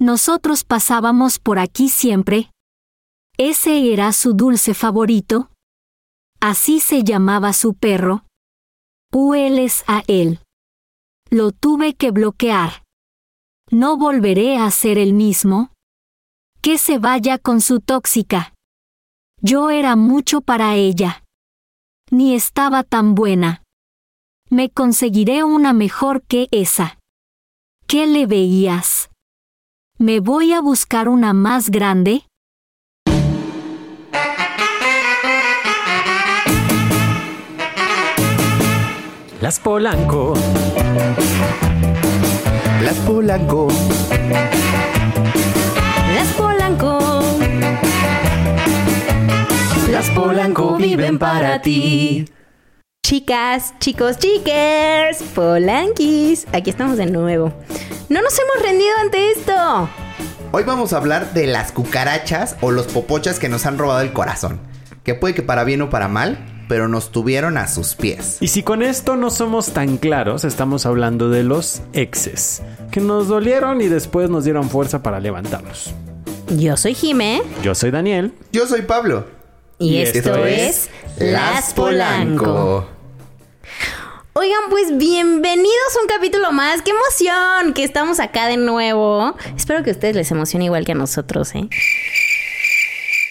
Nosotros pasábamos por aquí siempre. Ese era su dulce favorito. Así se llamaba su perro. Hueles a él. Lo tuve que bloquear. No volveré a ser el mismo. Que se vaya con su tóxica. Yo era mucho para ella. Ni estaba tan buena. Me conseguiré una mejor que esa. ¿Qué le veías? ¿Me voy a buscar una más grande? Las Polanco. Las Polanco. Las Polanco. Las Polanco viven para ti. Chicas, chicos, chiques, Polanquis. Aquí estamos de nuevo. No nos hemos rendido ante esto. Hoy vamos a hablar de las cucarachas o los popochas que nos han robado el corazón. Que puede que para bien o para mal, pero nos tuvieron a sus pies. Y si con esto no somos tan claros, estamos hablando de los exes, que nos dolieron y después nos dieron fuerza para levantarnos. Yo soy Jime. Yo soy Daniel. Yo soy Pablo. Y, esto, es Las Polanco. Oigan, pues bienvenidos a un capítulo más. ¡Qué emoción! Que estamos acá de nuevo. Espero que a ustedes les emocione igual que a nosotros, ¿eh?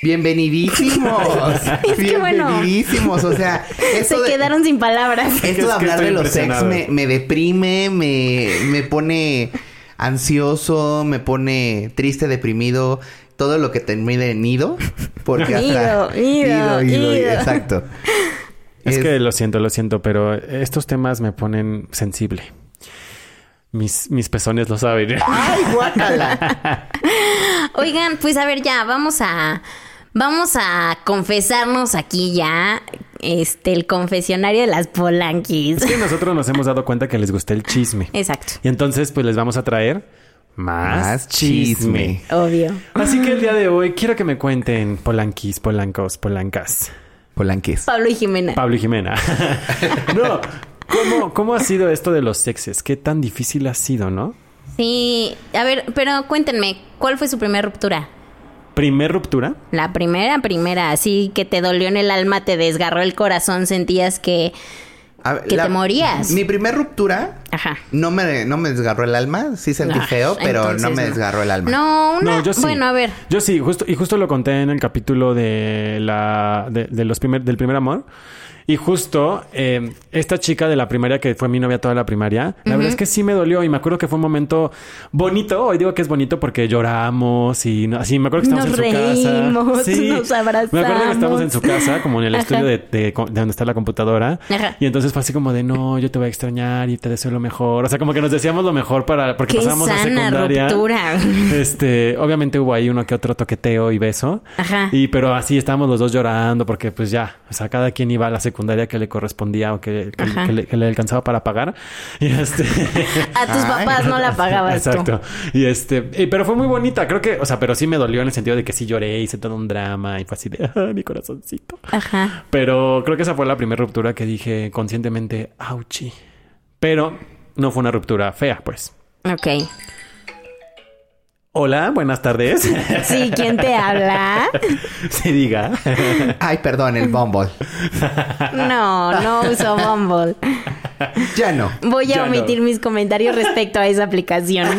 Bienvenidísimos. Es que bueno. Bienvenidísimos. O sea, Se de, quedaron sin palabras. esto Es de hablar de los ex impresionado. me, me deprime, me, me pone ansioso, me pone triste, deprimido. Todo lo que termine en nido. Porque hasta... Ido, ido, ido. Exacto. Es, Es- que lo siento, lo siento, pero estos temas me ponen sensible. Mis, mis pezones lo saben. ¡Ay, guácala! Oigan, pues a ver, ya, vamos a. Vamos a confesarnos aquí ya. Este, el confesionario de las Polanquis. Es que nosotros nos hemos dado cuenta que les gusta el chisme. Exacto. Y entonces, pues les vamos a traer más, Más chisme. chisme. Obvio. Así que el día de hoy quiero que me cuenten polanquis, polancos, polancas. Polanques. Pablo y Jimena. Pablo y Jimena. no, ¿cómo, ¿cómo ha sido esto de los sexes? ¿Qué tan difícil ha sido, no? Sí. A ver, pero cuéntenme, ¿cuál fue su primera ruptura? Primer ruptura. La primera, primera, así que te dolió en el alma, te desgarró el corazón, sentías que. A Que te morías. Mi primer ruptura Ajá. no me, no me desgarró el alma. Sí sentí Ah, feo, pero no me no. desgarró el alma. No, una. No, yo sí. Bueno, a ver. Yo sí, justo, y justo lo conté en el capítulo de la de, de los primer, del primer amor. Y justo eh, esta chica de la primaria que fue mi novia toda la primaria, la verdad es que sí me dolió y me acuerdo que fue un momento bonito. Hoy digo que es bonito porque lloramos y no- así me acuerdo que estábamos Nos en su reímos, casa. Sí. nos abrazamos. Me acuerdo que estábamos en su casa, como en el Ajá. estudio de, de- de donde está la computadora. Ajá. Y entonces fue así como de no, yo te voy a extrañar y te deseo lo mejor. O sea, como que nos decíamos lo mejor para porque Qué pasábamos a sana secundaria. ruptura. Este, obviamente hubo ahí uno que otro toqueteo y beso. Ajá. Y pero así estábamos los dos llorando porque pues ya, o sea, cada quien iba a la secundaria que le correspondía o que, que- le, que le alcanzaba para pagar. Y este A tus Ay. papás no la pagabas Exacto. Y este, y- pero fue muy bonita, creo que, o sea, pero sí me dolió en el sentido de que sí lloré, hice todo un drama y fue así de "Ah, mi corazoncito. Ajá. Pero creo que esa fue la primera ruptura que dije conscientemente, auchi. Pero no fue una ruptura fea, pues. Ok. Hola, buenas tardes. Sí, ¿quién te habla? Se diga. Ay, perdón, el Bumble. No, no uso Bumble. Ya no. Voy Ya a no. omitir mis comentarios respecto a esa aplicación.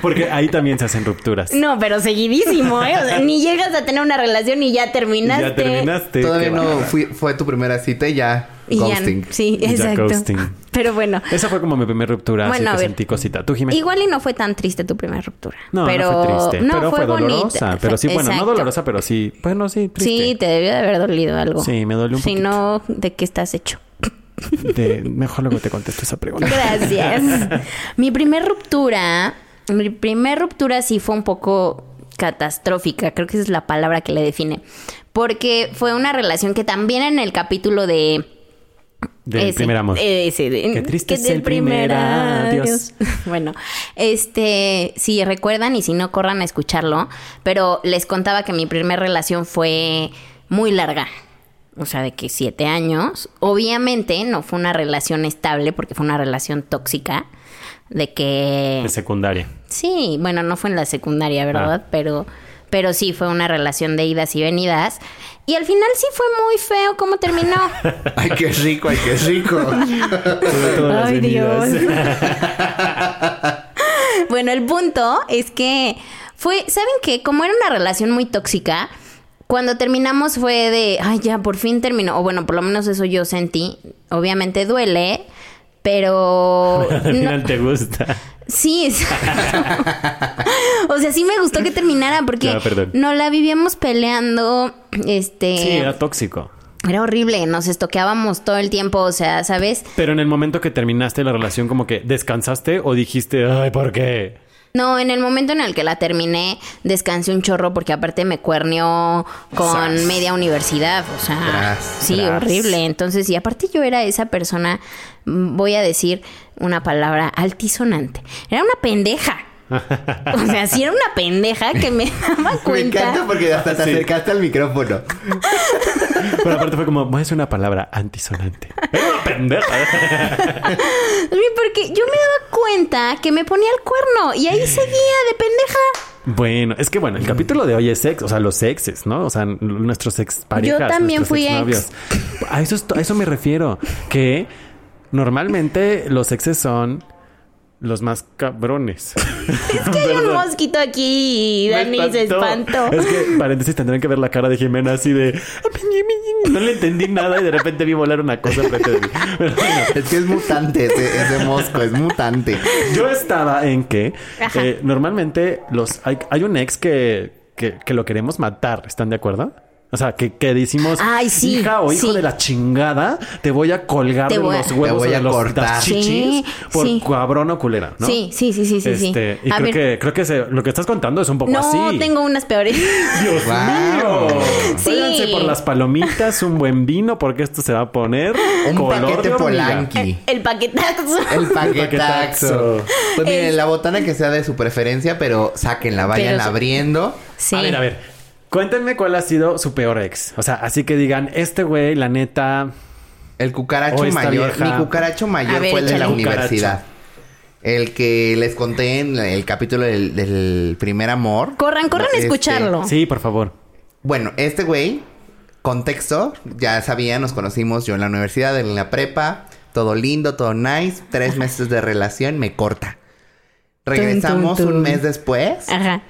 Porque ahí también se hacen rupturas. No, pero seguidísimo, ¿eh? O sea, ni llegas a tener una relación y ya terminaste. Ya terminaste. Todavía no fui- fue tu primera cita y ya Y ya- ghosting. sí, Y ya exacto. ghosting. Pero bueno, Esa fue como mi primera ruptura, Bueno, así que ver. sentí cosita. Tú, Jiménez. igual y no fue tan triste tu primera ruptura. No, pero, no fue triste, no, pero fue, dolorosa. Pero sí, bueno, no dolorosa, pero sí. Bueno, sí, triste. Sí, te debió de haber dolido algo. Sí, me dolió un Si poquito. no, ¿de qué estás hecho? De- Mejor luego te contesto esa pregunta. Gracias. mi primer ruptura, mi primer ruptura sí fue un poco catastrófica, creo que esa es la palabra que le define, porque fue una relación que también en el capítulo de Del ese, primer amor. ese, de- Qué triste que es el primer adiós. Bueno, este, si recuerdan y si no corran a escucharlo, pero les contaba que mi primer relación fue muy larga. O sea, de que siete años. Obviamente no fue una relación estable porque fue una relación tóxica. de que... De secundaria. Sí, bueno, no fue en la secundaria, ¿verdad? Ah. Pero, pero sí fue una relación de idas y venidas. Y al final sí fue muy feo cómo terminó. Ay, qué rico, ay, qué rico. Ay, venidas. bueno, el punto es que fue, ¿saben qué? Como era una relación muy tóxica, cuando terminamos fue de, ay, ya, por fin terminó. O bueno, por lo menos eso yo sentí. Obviamente duele, pero... Al no- final te gusta. Sí, o sea, sí me gustó que terminara porque perdón. no la vivíamos peleando, este... Sí, era tóxico. Era horrible, nos estoqueábamos todo el tiempo, o sea, ¿sabes? Pero en el momento que terminaste la relación, como que descansaste o dijiste, ay, ¿por qué? No, en el momento en el que la terminé, descansé un chorro porque aparte me cuerneó con Sas. media universidad, o sea, Tras, sí, tras. horrible. Entonces, y aparte yo era esa persona, mm, voy a decir una palabra altisonante, era una pendeja. O sea, sí era una pendeja que me daba Me cuenta. encanta porque hasta te Sí. acercaste al micrófono. Pero aparte fue como, voy a decir una palabra antisonante. Era una pendeja. Porque yo me daba cuenta que me ponía el cuerno y ahí seguía de pendeja. Bueno, es que bueno, el capítulo de hoy es sex, o sea, los exes, ¿no? O sea, nuestros ex parejas. Yo también nuestros fui ex. A eso, es- a eso me refiero. Que normalmente los exes son los más cabrones. Es que hay un mosquito aquí y Dani se espantó. Es que, paréntesis, tendrán que ver la cara de Jimena así de... No le entendí nada y de repente vi volar una cosa frente de mí. Pero bueno, Es que es mutante ese, ese mosco, es mutante. yo estaba en que eh, normalmente los hay, hay un ex que, que, que lo queremos matar, ¿están de acuerdo? O sea, que, que decimos, Ay, sí, hija o hijo sí. de la chingada, te voy a colgar de a- los huevos Te voy o de a los cortar. las chichis Sí, por sí. cabrón o culera, ¿no? Sí, sí, sí, sí, sí, sí. Este, Y A creo ver, que, creo que se- lo que estás contando es un poco no, así. tengo unas peores. Dios Wow. mío. Sí. Váyanse por las palomitas, un buen vino, porque esto se va a poner Un color paquete de polanqui. El paquetazo. El paquetaxo. paquetaxo. Pues miren, la botana que sea de su preferencia, pero sáquenla, vayan Pero- abriendo. Sí. A ver, a ver. Cuéntenme cuál ha sido su peor ex. O sea, así que digan, este güey, la neta, El cucaracho mayor. vieja. Mi cucaracho mayor ver, fue el de la universidad. El que les conté en el capítulo del, del primer amor. Corran, corran a Este, escucharlo. sí, por favor. Bueno, este güey, contexto, ya sabía, nos conocimos yo en la universidad, en la prepa, todo lindo, todo nice, tres meses de relación, me corta. Regresamos un mes después, Ajá.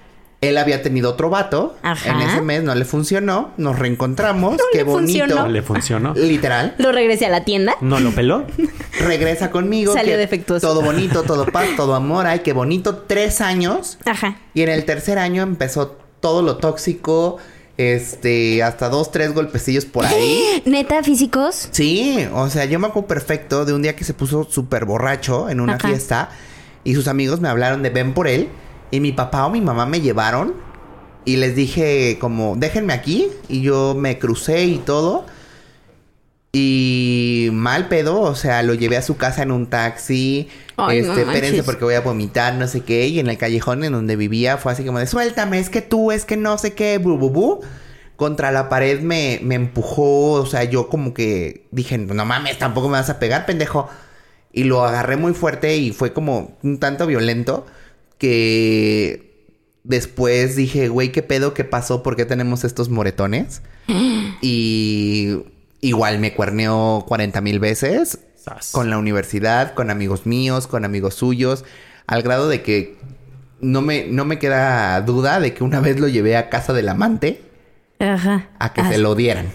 Él había tenido otro vato, Ajá. en ese mes no le funcionó, nos reencontramos, No qué le bonito. funcionó. ¿Le funcionó? Literal, Lo regresé a la tienda. ¿No lo peló? regresa conmigo. Salió defectuoso. Todo bonito, todo paz, todo amor, ay, qué bonito, tres años. Ajá. Y en el tercer año empezó todo lo tóxico, este, hasta dos, tres golpecillos por ahí. Neta, físicos. Sí, o sea, yo me acuerdo perfecto de un día que se puso súper borracho en una Ajá. fiesta y sus amigos me hablaron de ven por él y mi papá o mi mamá me llevaron y les dije como déjenme aquí y yo me crucé y todo. Y mal pedo, o sea, lo llevé a su casa en un taxi, Ay, no este, espérense porque voy a vomitar, no sé qué, y en el callejón en donde vivía fue así como de suéltame, es que tú, es que no sé qué, bu, bu, bu. Contra la pared me, me empujó, o sea, yo como que dije, no mames, tampoco me vas a pegar, pendejo. Y lo agarré muy fuerte y fue como un tanto violento que después dije, güey, ¿qué pedo? ¿Qué pasó? ¿Por qué tenemos estos moretones? y igual me cuerneó 40 mil veces Sas. con la universidad, con amigos míos, con amigos suyos, al grado de que no me, no me queda duda de que una vez lo llevé a casa del amante Ajá. a que se lo dieran.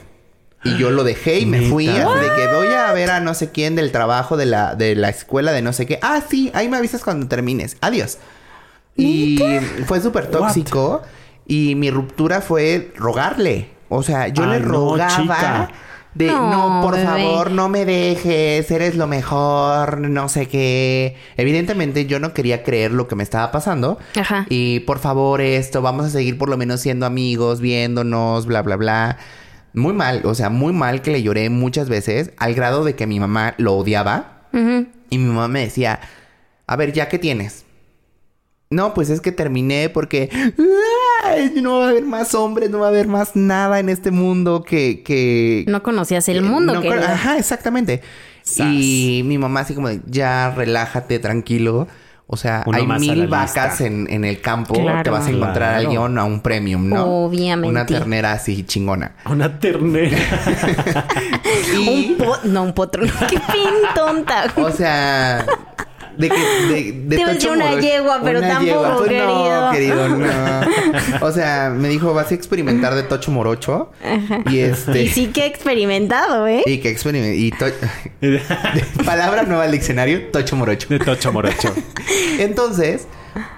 Y yo lo dejé y me fui de que voy a ver a no sé quién del trabajo de la, de la escuela de no sé qué. Ah, sí, ahí me avisas cuando termines. Adiós. Y fue súper tóxico. Y mi ruptura fue rogarle. O sea, yo Ay, le rogaba de No, no, por bebé. favor, no me dejes, eres lo mejor, no sé qué. Evidentemente yo no quería creer lo que me estaba pasando. Ajá. Y por favor, esto, vamos a seguir por lo menos siendo amigos, viéndonos, bla, bla, bla. Muy mal, o sea, muy mal que le lloré muchas veces, al grado de que mi mamá lo odiaba. Ujú. Y mi mamá me decía, a ver, ¿ya qué tienes? No, pues es que terminé porque ay, no va a haber más hombres, no va a haber más nada en este mundo que... que No conocías el mundo, no, querida. Ajá, exactamente. Sas. Y mi mamá así como de, ya relájate, tranquilo. O sea, Uno hay a mil vacas en, en el campo. Claro. Te vas a encontrar a Claro. alguien a un premium, ¿no? Obviamente. Una ternera así chingona. Una ternera. Y, Un po- no, un potro. Qué fin tonta. o sea, de que de, de Te Tocho una Morocho- yegua, pero una tampoco, Pues No, querido. no. O sea, me dijo, vas a experimentar de Tocho Morocho. Y este. Y sí que he experimentado, ¿eh? Y que experiment y to- palabra nueva al diccionario, Tocho Morocho. De Tocho Morocho. Entonces,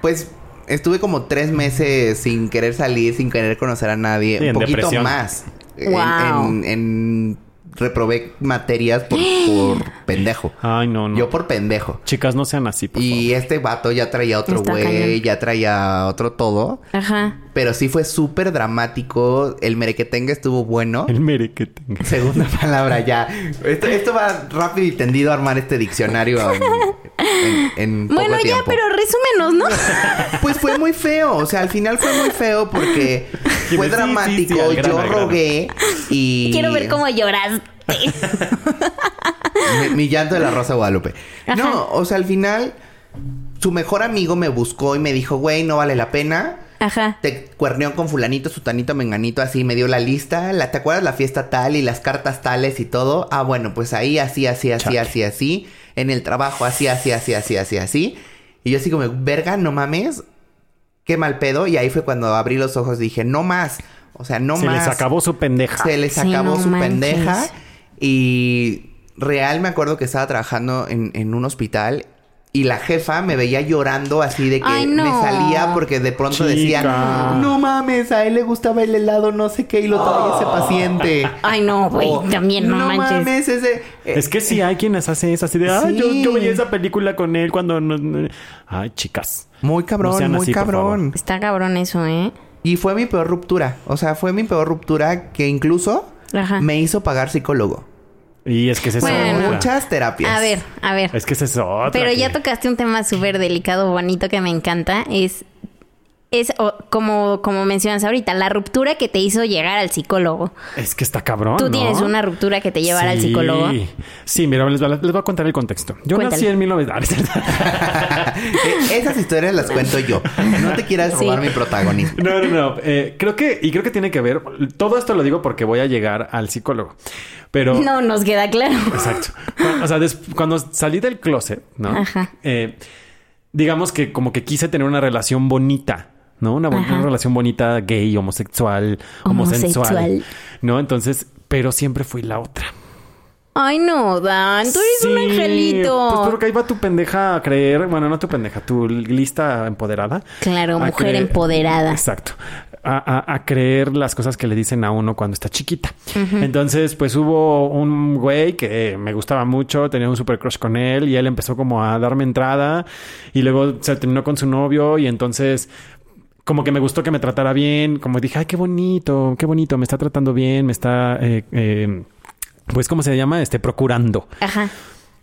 pues estuve como tres meses sin querer salir, sin querer conocer a nadie. Sí, un en poquito depresión. más. En- Wow. En, en- reprobé materias por, por pendejo. Ay, no, no. Yo por pendejo. Chicas, no sean así, por Y este vato ya traía otro güey, ya traía otro todo. Ajá. Pero sí fue súper dramático. El merequetengue estuvo bueno. El mere que tenga. Segunda palabra ya. Esto, esto va rápido y tendido a armar este diccionario en, en- en poco Bueno, ya, pero resúmenos, ¿no? Pues fue muy feo. O sea, al final fue muy feo porque fue sí, sí, dramático. sí, Yo grano. rogué y... Quiero ver cómo lloraste. Mi, mi llanto de la Rosa de Guadalupe. No, o sea, al final... Su mejor amigo me buscó y me dijo, güey, no vale la pena. Ajá. Te cuerneó con fulanito, sutanito, menganito, así me dio la lista. La, ¿Te acuerdas la fiesta tal y las cartas tales y todo? Ah, bueno, pues ahí así, así, así, Chale. así, así. En el trabajo así, así, así, así, así, así. Y yo así como, verga, no mames. Qué mal pedo. Y ahí fue cuando abrí los ojos y dije, no más. O sea, no Se más. les acabó su pendeja. Se les Sí, acabó no su manches. pendeja. Y real me acuerdo que estaba trabajando en, en un hospital. Y la jefa me veía llorando así de que Ay, no. me salía porque de pronto Chica. decía, no mames, a él le gustaba el helado, no sé qué, y lo traía ese paciente. Ay, no, güey. O, También no, manches. mames, ese... eh, Es que sí hay quienes hacen eso así de, ay, yo, Sí. yo veía esa película con él cuando no, no". Ay, chicas. muy cabrón, No muy así, cabrón. Está cabrón eso, ¿eh? Y fue mi peor ruptura. O sea, fue mi peor ruptura que incluso Ajá. me hizo pagar psicólogo. Y es que es Bueno. otra. Muchas terapias. A ver, a ver. Es que es otra. Pero ya que- tocaste un tema súper delicado, bonito, que me encanta. Es, es o- como, como mencionas ahorita, la ruptura que te hizo llegar al psicólogo. Es que está cabrón, ¿Tú ¿no? tienes una ruptura que te llevara al Sí. psicólogo? Sí, mira, les, voy a- les voy a contar el contexto. Yo Cuéntale. nací en 1900. Eh, Esas historias las cuento yo. No te quieras Sí. robar mi protagonismo. No, no, no. Eh, creo que, y creo que tiene que ver. Todo esto lo digo porque voy a llegar al psicólogo. Pero. No, nos queda claro. Exacto. O sea, des- cuando salí del closet, ¿no? Ajá. Eh, digamos que como que quise tener una relación bonita, ¿no? Una, una relación bonita gay, homosexual. Homosexual. ¿No? Entonces, pero siempre fui la otra. Ay, no, Dan, tú eres un Sí, angelito. Pues porque ahí va tu pendeja a creer, bueno, no tu pendeja, tu lista empoderada. Claro, mujer creer- empoderada. Exacto. A, a- a creer las cosas que le dicen a uno cuando está chiquita. Entonces, pues hubo un güey que me gustaba mucho, tenía un super crush con él y él empezó como a darme entrada y luego se terminó con su novio y entonces como que me gustó que me tratara bien, como dije, ay, qué bonito, qué bonito, me está tratando bien, me está, eh, eh, pues, ¿cómo se llama? Este, procurando. Ajá.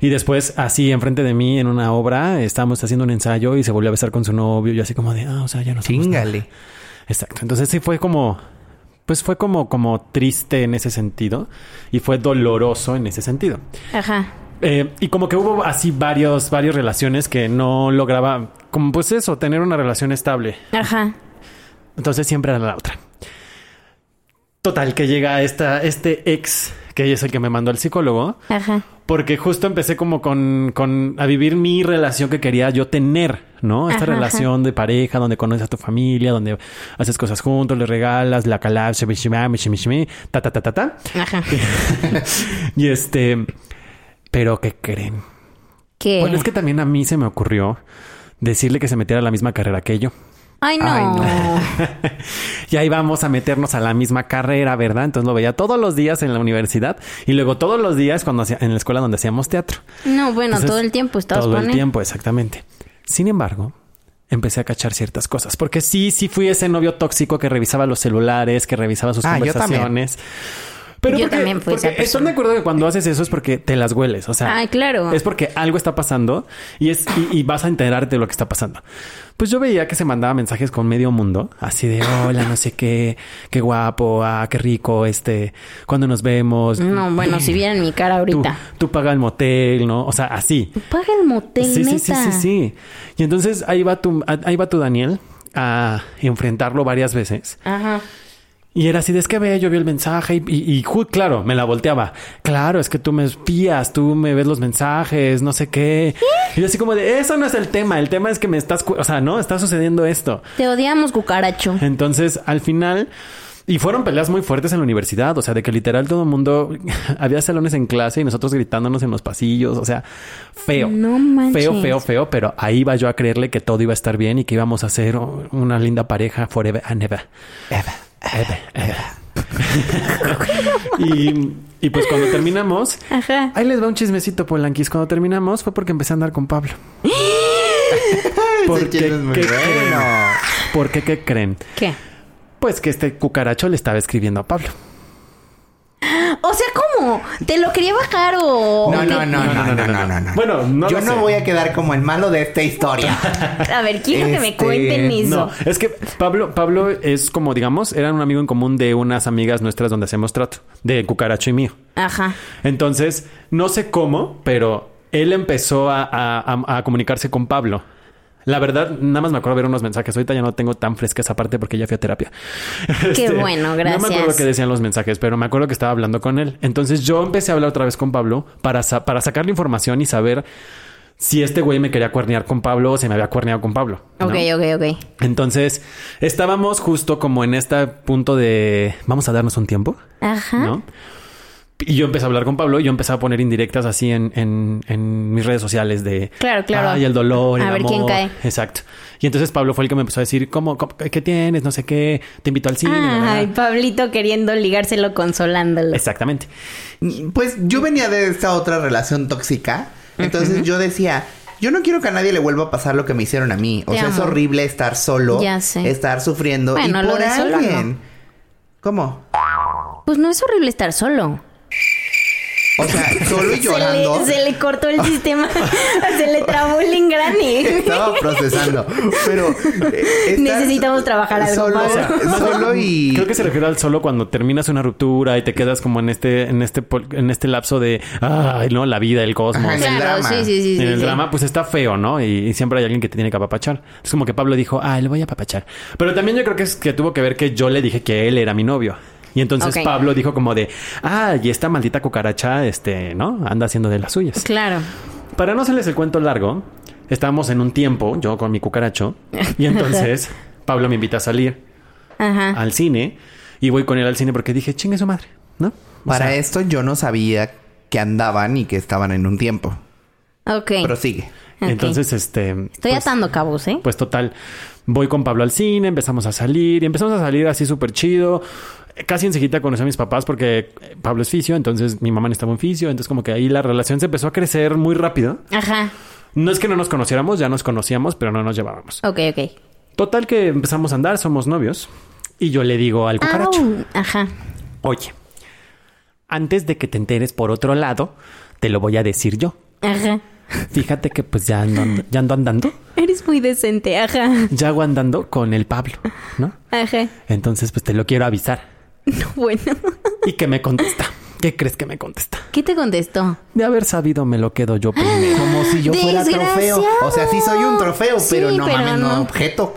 Y después, así enfrente de mí en una obra, estábamos haciendo un ensayo y se volvió a besar con su novio y así como de, ah, o sea, ya no. Chingale. Exacto. Entonces sí fue como, pues fue como, como triste en ese sentido y fue doloroso en ese sentido. Ajá. Eh, y como que hubo así varios, varias relaciones que no lograba, como pues eso, tener una relación estable. Ajá. Entonces siempre era la otra. Total, que llega esta, este ex, que es el que me mandó al psicólogo, Ajá. porque justo empecé como con, con a vivir mi relación que quería yo tener, ¿no? Esta Ajá, relación de pareja donde conoces a tu familia, donde haces cosas juntos, le regalas la calab, ta ta ta ta ta. Ajá. Y este, pero ¿qué creen? ¿Qué? Bueno, es que también a mí se me ocurrió decirle que se metiera a la misma carrera que yo. Ay, no. Ay, y ahí vamos a meternos a la misma carrera, ¿verdad? Entonces lo veía todos los días en la universidad y luego todos los días cuando hacía, en la escuela donde hacíamos teatro. No, bueno, Entonces, todo el tiempo estabas Todo con el él. tiempo, exactamente. Sin embargo, empecé a cachar ciertas cosas. Porque sí, sí fui ese novio tóxico que revisaba los celulares, que revisaba sus Ah, yo conversaciones. Pero Yo porque- también fui esa porque Estoy de persona. acuerdo que cuando haces eso es porque te las hueles. O sea, Ay, claro. es porque algo está pasando y, es, y, y vas a enterarte de lo que está pasando. Pues yo veía que se mandaba mensajes con medio mundo, así de hola, no sé qué, qué guapo, ah, qué rico, este, cuando nos vemos. No, bueno, si vieran mi cara ahorita. tú paga el motel, ¿no? O sea, así. Paga el motel, Sí, sí, sí, sí, sí. Y entonces ahí va tu, ahí va tu Daniel a enfrentarlo varias veces. Ajá. Y era así, de, es que ve, yo vi el mensaje y, y, claro, me la volteaba. Claro, es que tú me espías, tú me ves los mensajes, no sé qué. Y yo así como de, eso no es el tema, el tema es que me estás, o sea, no, está sucediendo esto. Te odiamos, cucaracho. Entonces, al final, y fueron peleas muy fuertes en la universidad, o sea, de que literal todo el mundo, había salones en clase y nosotros gritándonos en los pasillos, o sea, feo. No manches. Feo, feo, feo, pero ahí iba yo a creerle que todo iba a estar bien y que íbamos a ser una linda pareja forever and ever. Y, y pues cuando terminamos, Ajá. ahí les va un chismecito, Polanquis. Cuando terminamos fue porque empecé a andar con Pablo. ¿Por Ese qué? chisme es muy ¿Qué bueno. creen? ¿Por qué? ¿Qué creen? ¿Qué? Pues que este cucaracho le estaba escribiendo a Pablo. O sea, ¿cómo? ¿Te lo quería bajar o...? No, te- no, no, no, no, no, no, no. Bueno, no Yo lo no sé. voy a quedar como el malo de esta historia. A ver, quiero que me Este, cuenten eso. No, es que Pablo, Pablo es como, digamos, era un amigo en común de unas amigas nuestras donde hacemos trato, de cucaracho y mío. Ajá. Entonces, no sé cómo, pero él empezó a, a- a- a comunicarse con Pablo. La verdad, nada más me acuerdo ver unos mensajes. Ahorita ya no tengo tan fresca esa parte porque ya fui a terapia. Este, bueno, No me acuerdo gracias. qué decían los mensajes, pero me acuerdo que estaba hablando con él. Entonces yo empecé a hablar otra vez con Pablo para, sa- para sacarle información y saber si este güey me quería cuernear con Pablo o si me había cuerneado con Pablo. ¿no? Ok, ok, ok. Entonces, estábamos justo como en este punto de vamos a darnos un tiempo, Ajá. ¿no? Y yo empecé a hablar con Pablo y yo empecé a poner indirectas así en, en, en mis redes sociales de... Claro, claro. Ay, el dolor, A el ver quién amor". cae. Exacto. Y entonces Pablo fue el que me empezó a decir, ¿cómo, cómo- qué tienes? No sé qué. Te invito al cine. Ay, bla, bla". Pablito queriendo ligárselo consolándolo. Exactamente. Pues yo venía de esta otra relación tóxica. Entonces yo decía, yo no quiero que a nadie le vuelva a pasar lo que me hicieron a mí. O Te sea, es horrible estar solo, Ya sé. estar sufriendo Bueno, y lo por solo alguien. ¿Cómo? Pues no es horrible estar solo. O sea, solo y llorando. Se le, se le cortó el sistema. se le trabó el ingrani. Estaba procesando. Pero eh, Necesitamos trabajar algo, Solo, Pablo. solo y Creo que se refiere al solo cuando terminas una ruptura y te quedas como en este, en este, pol- en este lapso de, ay, no, la vida, el cosmos. Ajá, en el Claro, drama. sí, sí, sí. en sí, el sí. drama, pues está feo, ¿no? Y, y siempre hay alguien que te tiene que apapachar. Es como que Pablo dijo, ah, le voy a apapachar. Pero también yo creo que es que tuvo que ver que yo le dije que él era mi novio. Y entonces. Pablo dijo como de, ah, y esta maldita cucaracha, este, ¿no? Anda haciendo de las suyas. Claro. Para no hacerles el cuento largo, estábamos en un tiempo, yo con mi cucaracho, y entonces Pablo me invita a salir Ajá. al cine y voy con él al cine porque dije, chingue su madre, ¿no? O para sea, esto yo no sabía que andaban y que estaban en un tiempo. Ok. Prosigue. Ok. Entonces, este. Estoy pues, atando cabos, ¿eh? Pues total, voy con Pablo al cine, empezamos a salir y empezamos a salir así súper chido. Casi enseguida conocí a mis papás porque eh, Pablo es fisio, entonces mi mamá estaba en fisio, entonces como que ahí la relación se empezó a crecer muy rápido. Ajá. No es que no nos conociéramos, ya nos conocíamos, pero no nos llevábamos. Ok, ok. Total que empezamos a andar, somos novios. Y yo le digo al cucaracho, Au. Ajá. oye, antes de que te enteres por otro lado, te lo voy a decir yo. Ajá. Fíjate que pues ya ando, ya ando andando, Eres muy decente. Ajá. ya hago andando con el Pablo, ¿no? Ajá. Entonces pues te lo quiero avisar. No, bueno. ¿Y que me contesta? ¿Qué crees que me contesta? ¿Qué te contestó? De haber sabido me lo quedo yo primero. Como si yo fuera trofeo. O sea, sí soy un trofeo, Sí, pero no pero mames, no no. objeto.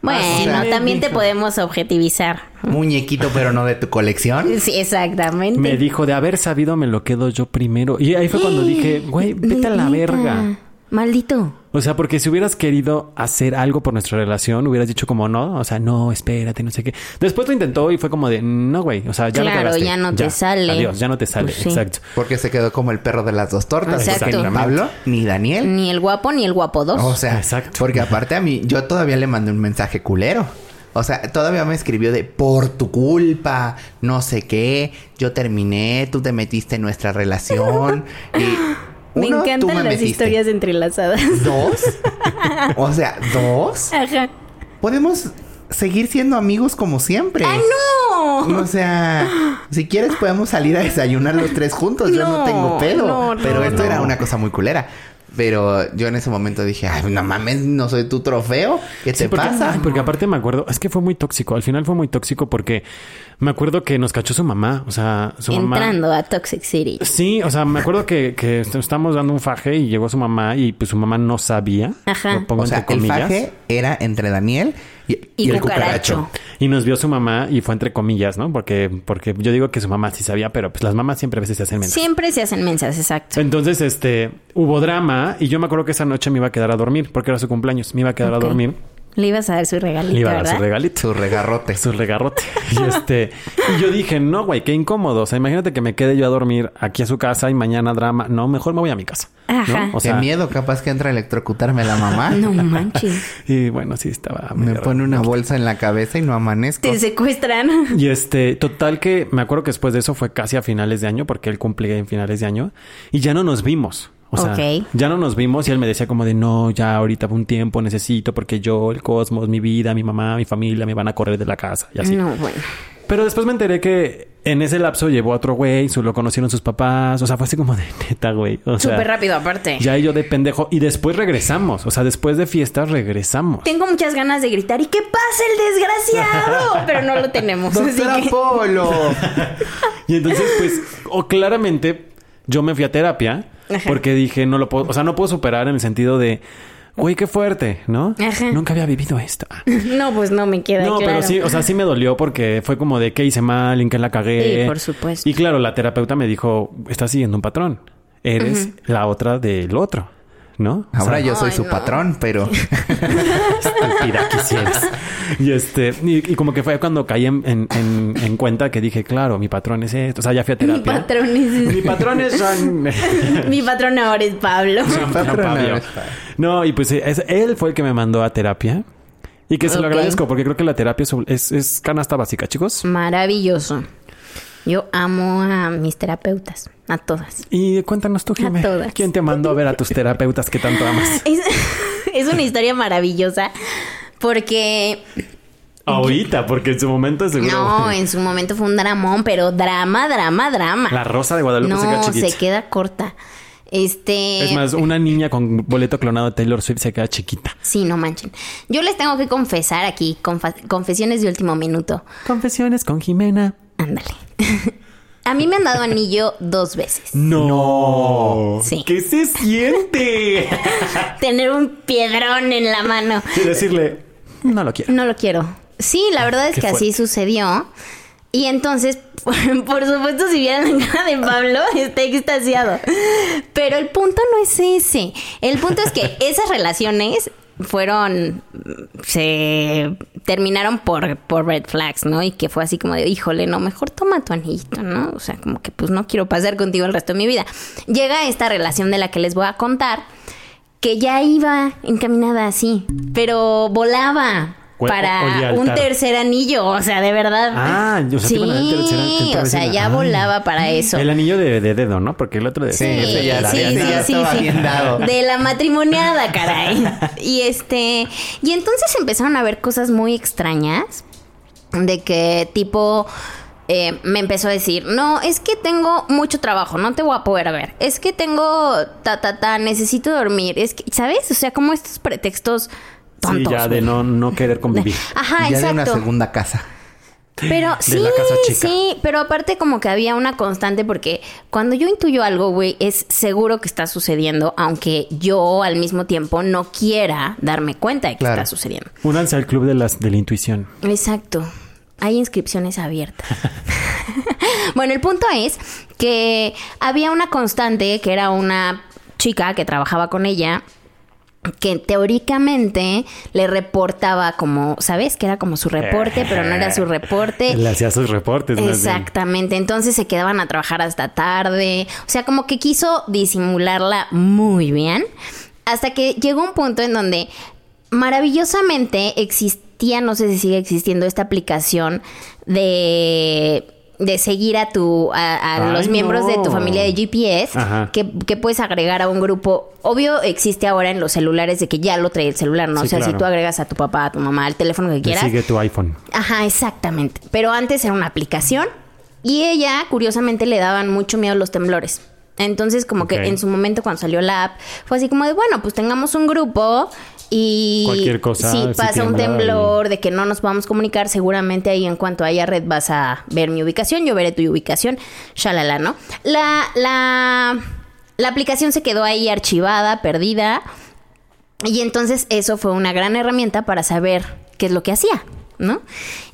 Bueno, sí, también te podemos objetivizar. Muñequito, pero no de tu colección. Sí, exactamente. Me dijo, de haber sabido me lo quedo yo primero. Y ahí fue cuando dije, güey, vete a la verga. Maldito. O sea, porque si hubieras querido hacer algo por nuestra relación, hubieras dicho como no, o sea, no, espérate, no sé qué. Después lo intentó y fue como de, no, güey, o sea, ya la Claro, ya no te sale. Adiós, ya no te sale, Pues sí. exacto. Porque se quedó como el perro de las dos tortas. Exacto. Porque ni Pablo ni Daniel. Ni el guapo ni el guapo dos. O sea, Exacto. porque aparte a mí, yo todavía le mandé un mensaje culero. O sea, todavía me escribió de por tu culpa, no sé qué, yo terminé, tú te metiste en nuestra relación. Y uno, tú encantan me las metiste. historias entrelazadas. Dos. o sea, dos. Ajá. Podemos seguir siendo amigos como siempre. ¡Ay, no! No. O sea, si quieres podemos salir a desayunar los tres juntos. Yo no No, tengo pedo. no, no, pero esto no. era una cosa muy culera. Pero yo en ese momento dije, ay, no mames, no soy tu trofeo. ¿Qué te Sí, porque, pasa? ay, porque aparte me acuerdo, es que fue muy tóxico. Al final fue muy tóxico porque me acuerdo que nos cachó su mamá. O sea, su mamá. Entrando a Toxic City. Sí, o sea, me acuerdo que, que estábamos dando un faje y llegó su mamá y pues su mamá no sabía. Ajá. Lo pongo o sea, entre el faje era entre Daniel y, Y, y el cucaracho. cucaracho. Y nos vio su mamá y fue entre comillas, ¿no? Porque, porque yo digo que su mamá sí sabía, pero pues las mamás siempre a veces se hacen mensas. Siempre se hacen mensas, exacto. Entonces, este, hubo drama y yo me acuerdo que esa noche me iba a quedar a dormir porque era su cumpleaños. Me iba a quedar a dormir. Le ibas a dar su regalito, Le iba a dar ¿verdad? su regalito. Su regarrote. Su regarrote. Y este, y yo dije, no, güey, qué incómodo. O sea, imagínate que me quede yo a dormir aquí a su casa y mañana drama. No, mejor me voy a mi casa. Ajá. ¿no? O Qué sea, miedo, capaz que entra a electrocutarme la mamá. No manches. y bueno, sí estaba. Me pone una bolsa en la cabeza y no amanezco. Te secuestran. Y este, total que me acuerdo que después de eso fue casi a finales de año, porque él cumplía en finales de año, y ya no nos vimos. O sea, Ok. ya no nos vimos y él me decía como de no, ya ahorita un tiempo necesito porque yo, el cosmos, mi vida, mi mamá, mi familia me van a correr de la casa y así. No, bueno. Pero después me enteré que en ese lapso llevó a otro güey, su- lo conocieron sus papás, o sea, fue así como de neta, güey. O sea, Súper rápido, aparte. Ya y yo de pendejo. Y después regresamos, o sea, después de fiestas regresamos. Tengo muchas ganas de gritar y que pase el desgraciado, pero no lo tenemos. así ¡Doctor que- Apolo! Y entonces, pues, o claramente yo me fui a terapia Ajá. porque dije, no lo puedo, o sea, no puedo superar en el sentido de, güey, qué fuerte, ¿no? Ajá. Nunca había vivido esto. No, pues no me queda No, claro. pero sí, o sea, sí me dolió porque fue como de qué hice mal, en qué la cagué. Sí, por supuesto. Y claro, la terapeuta me dijo, estás siguiendo un patrón. Eres la otra del otro, ¿no? O Ahora sea, yo soy Ay, su no. patrón, pero... Estúpida. Y este, y, y como que fue cuando caí en, en- en- en cuenta que dije, claro, mi patrón es esto. O sea, ya fui a Mi terapia. patrón es... Mi patrón es John. Mi patrón ahora es Pablo. John patrón Pablo. No, y pues es- él fue el que me mandó a terapia. Y que se lo agradezco porque creo que la terapia es, es, es canasta básica, chicos. Maravilloso. Yo amo a mis terapeutas, a todas. Y cuéntanos tú, Jimé, todas. ¿quién te mandó a ver a tus terapeutas que tanto amas? Es, es una historia maravillosa porque Ahorita, porque en su momento seguro. no, en su momento fue un dramón, pero drama, drama, drama. La Rosa de Guadalupe se queda no, chiquita. se queda corta. Este. Es más, una niña con boleto clonado de Taylor Swift se queda chiquita. Sí, no manchen. Yo les tengo que confesar aquí, confesiones de último minuto. Confesiones con Jimena. Ándale. A mí me han dado anillo dos veces. No. Sí. ¿Qué se siente? Tener un piedrón en la mano. y decirle, no lo quiero. No lo quiero. Sí, la verdad es que así sucedió. Y entonces, por, por supuesto, si vieran la cara de Pablo, está extasiado. Pero el punto no es ese. El punto es que esas relaciones fueron se terminaron por, por red flags, ¿no? Y que fue así como de, híjole, no, mejor toma tu anillito, ¿no? O sea, como que pues no quiero pasar contigo el resto de mi vida. Llega esta relación de la que les voy a contar, que ya iba encaminada así, pero volaba para un tercer anillo, o sea, de verdad. Ah, o sea, sí, tercer- o sea, ya Ay. volaba para eso. El anillo de, de dedo, ¿no? Porque el otro de Sí, Sí, ya- sí, ya bien dado. De la matrimoniada, caray. Y este, y entonces empezaron a ver cosas muy extrañas de que tipo eh, me empezó a decir, no, es que tengo mucho trabajo, no te voy a poder ver. Es que tengo ta ta ta, necesito dormir. Es que, ¿sabes? O sea, como estos pretextos tontos. Sí, ya de no, no querer convivir. Ajá, ya de una segunda casa. Pero sí, la casa chica. sí, pero aparte como que había una constante porque cuando yo intuyo algo, güey, es seguro que está sucediendo, aunque yo al mismo tiempo no quiera darme cuenta de que Claro. está sucediendo. Únanse al club de, las, de la intuición. Exacto. Hay inscripciones abiertas. bueno, el punto es que había una constante que era una chica que trabajaba con ella que teóricamente le reportaba como, ¿sabes? Que era como su reporte, pero no era su reporte. Le hacía sus reportes. Exactamente, entonces se quedaban a trabajar hasta tarde, o sea, como que quiso disimularla muy bien, hasta que llegó un punto en donde maravillosamente existía, no sé si sigue existiendo esta aplicación de de seguir a tu a, a Ay, los miembros de tu familia de GPS que, que puedes agregar a un grupo. Obvio existe ahora en los celulares de que ya lo trae el celular, ¿no? Sí, o sea, si tú agregas a tu papá, a tu mamá, al teléfono que Te quieras. sigue tu iPhone. Ajá, exactamente. Pero antes era una aplicación y ella, curiosamente, le daban mucho miedo los temblores. Entonces, como que en su momento cuando salió la app, fue así como de, bueno, pues tengamos un grupo y Cualquier cosa, si si pasa un temblor, de que no nos podamos comunicar, seguramente ahí en cuanto haya red vas a ver mi ubicación, yo veré tu ubicación, shalala, ¿no? La, la, la aplicación se quedó ahí archivada, perdida. Y entonces eso fue una gran herramienta para saber qué es lo que hacía, ¿no?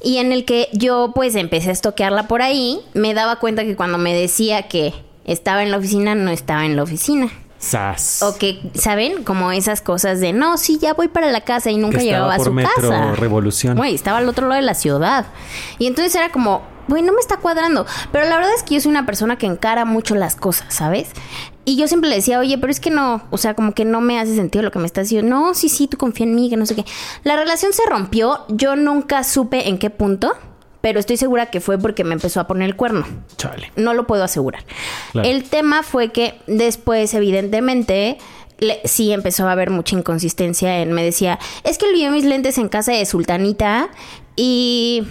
Y en el que yo pues empecé a estoquearla por ahí, me daba cuenta que cuando me decía que estaba en la oficina, no estaba en la oficina. Sas. O que, ¿saben? Como esas cosas de, no, sí, ya voy para la casa y nunca Que llegaba a su Metro casa. Revolución. Güey, estaba al otro lado de la ciudad. Y entonces era como, güey, no me está cuadrando. Pero la verdad es que yo soy una persona que encara mucho las cosas, ¿sabes? Y yo siempre le decía, oye, pero es que no, o sea, como que no me hace sentido lo que me estás diciendo. No, sí, sí, tú confía en mí, que no sé qué. La relación se rompió, yo nunca supe en qué punto, pero estoy segura que fue porque me empezó a poner el cuerno. Chale. No lo puedo asegurar. Claro. El tema fue que después, evidentemente, le- sí empezó a haber mucha inconsistencia en me decía, es que olvidé mis lentes en casa de Sultanita y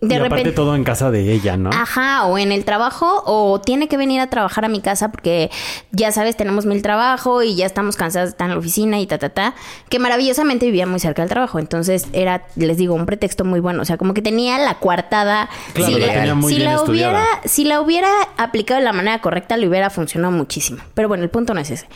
de y aparte repente... todo en casa de ella, ¿no? Ajá, o en el trabajo, o tiene que venir a trabajar a mi casa porque ya sabes, tenemos mil trabajo y ya estamos cansadas de estar en la oficina y ta, ta, ta. Que maravillosamente vivía muy cerca del trabajo. Entonces era, les digo, un pretexto muy bueno. O sea, como que tenía la coartada. Claro, si la tenía muy si bien la hubiera, si la hubiera aplicado de la manera correcta, le hubiera funcionado muchísimo. Pero bueno, el punto no es ese.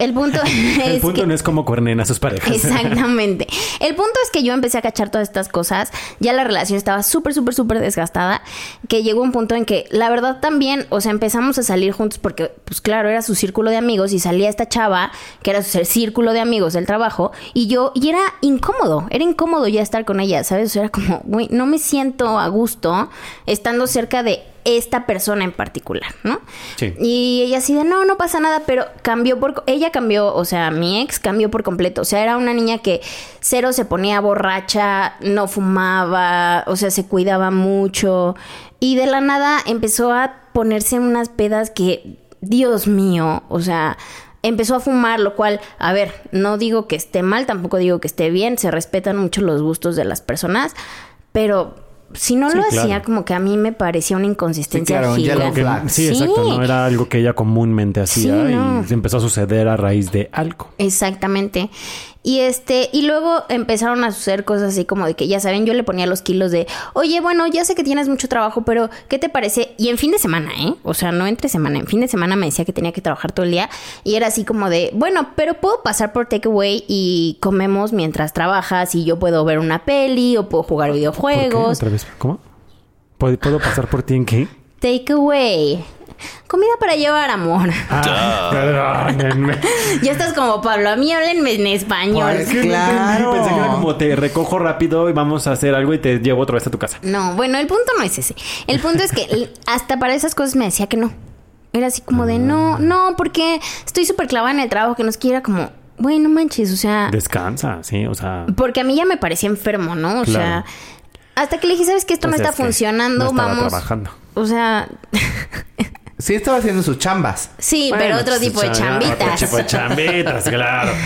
El punto es El punto que- no es como cuernen a sus parejas. Exactamente. El punto es que yo empecé a cachar todas estas cosas. Ya la relación estaba súper, súper, súper desgastada. Que llegó un punto en que, la verdad, también, o sea, empezamos a salir juntos porque, pues claro, era su círculo de amigos y salía esta chava que era su círculo de amigos del trabajo. Y yo, y era incómodo, era incómodo ya estar con ella, ¿sabes? O sea, era como, güey, no me siento a gusto estando cerca de esta persona en particular, ¿no? Sí. Y ella así de, no, no pasa nada, pero cambió por... Ella cambió, o sea, mi ex cambió por completo. O sea, era una niña que cero se ponía borracha, no fumaba, o sea, se cuidaba mucho. Y de la nada empezó a ponerse unas pedas que, Dios mío, o sea... Empezó a fumar, lo cual, a ver, no digo que esté mal, tampoco digo que esté bien, se respetan mucho los gustos de las personas, pero si no Sí, lo claro. hacía, como que a mí me parecía una inconsistencia Sí, claro, gigante. flag. Sí, exacto. No era algo que ella comúnmente hacía no. y empezó a suceder a raíz de algo. Exactamente. Y este, y luego empezaron a suceder cosas así como de que, ya saben, yo le ponía los kilos de, oye, bueno, ya sé que tienes mucho trabajo, pero ¿qué te parece? Y en fin de semana, ¿eh? O sea, no entre semana, en fin de semana me decía que tenía que trabajar todo el día. Y era así como de, bueno, pero puedo pasar por takeaway y comemos mientras trabajas y yo puedo ver una peli o puedo jugar ¿Por qué? videojuegos. ¿Otra vez? ¿Cómo? ¿Puedo, puedo pasar por ti en qué? Takeaway. Comida para llevar, amor. Ah, perdónenme. ya estás como Pablo, a mí háblenme en español. Pues, que Claro. Pensé que era como te recojo rápido y vamos a hacer algo y te llevo otra vez a tu casa. No, bueno, el punto no es ese. El punto es que hasta para esas cosas me decía que no. Era así como de no, no, porque estoy súper clavada en el trabajo que nos quiera como, güey, no manches, o sea, Descansa, sí, o sea. porque a mí ya me parecía enfermo, ¿no? O Claro. sea, hasta que le dije, ¿sabes qué? Esto pues no es está que funcionando, no vamos. trabajando. O sea, Sí estaba haciendo sus chambas. sí, Bueno, pero otro tipo de sea, Otro chambitas. tipo de chambitas, claro.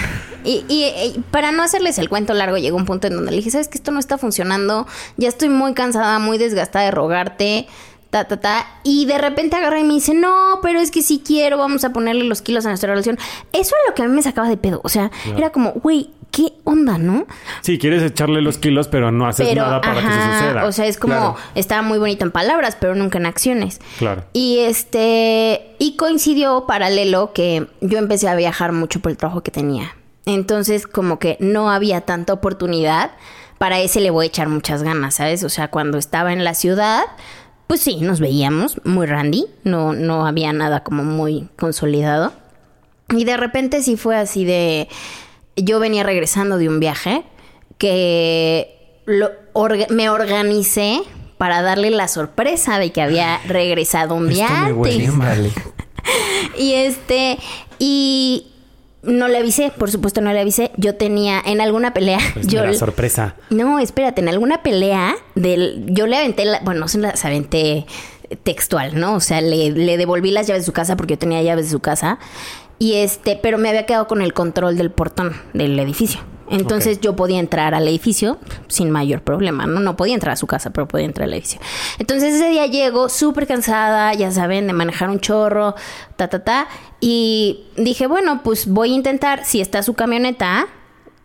Y, y- y para no hacerles el cuento largo, llegó un punto en donde le dije, ¿sabes que esto no está funcionando? Ya estoy muy cansada, muy desgastada de rogarte, ta, ta, ta. Y de repente agarra y me dice, no, pero es que si quiero, vamos a ponerle los kilos a nuestra relación. Eso es lo que a mí me sacaba de pedo. O sea, era como, güey, ¿qué onda, no? Sí, quieres echarle los kilos, pero no haces Pero, nada para que eso suceda. o sea, es como, Claro. estaba muy bonito en palabras, pero nunca en acciones. Claro. Y este, y coincidió paralelo que yo empecé a viajar mucho por el trabajo que tenía. Entonces, como que no había tanta oportunidad. Para ese le voy a echar muchas ganas, ¿sabes? O sea, cuando estaba en la ciudad, pues sí, nos veíamos muy randy. No, no había nada como muy consolidado. Y de repente sí fue así de. Yo venía regresando de un viaje que lo orga- me organicé para darle la sorpresa de que había regresado un día Esto me huele antes. mal. Y este, y no le avisé, por supuesto no le avisé. Yo tenía en alguna pelea, Pues yo mira, sorpresa. no, espérate, en alguna pelea del, yo le aventé, la- bueno, no se las aventé textual, ¿no? O sea, le, le devolví las llaves de su casa porque yo tenía llaves de su casa. Y este, pero me había quedado con el control del portón del edificio. Entonces yo podía entrar al edificio sin mayor problema, ¿no? No podía entrar a su casa, pero podía entrar al edificio. Entonces ese día llego súper cansada, ya saben, de manejar un chorro, ta, ta, ta. Y dije, bueno, pues voy a intentar, si está su camioneta,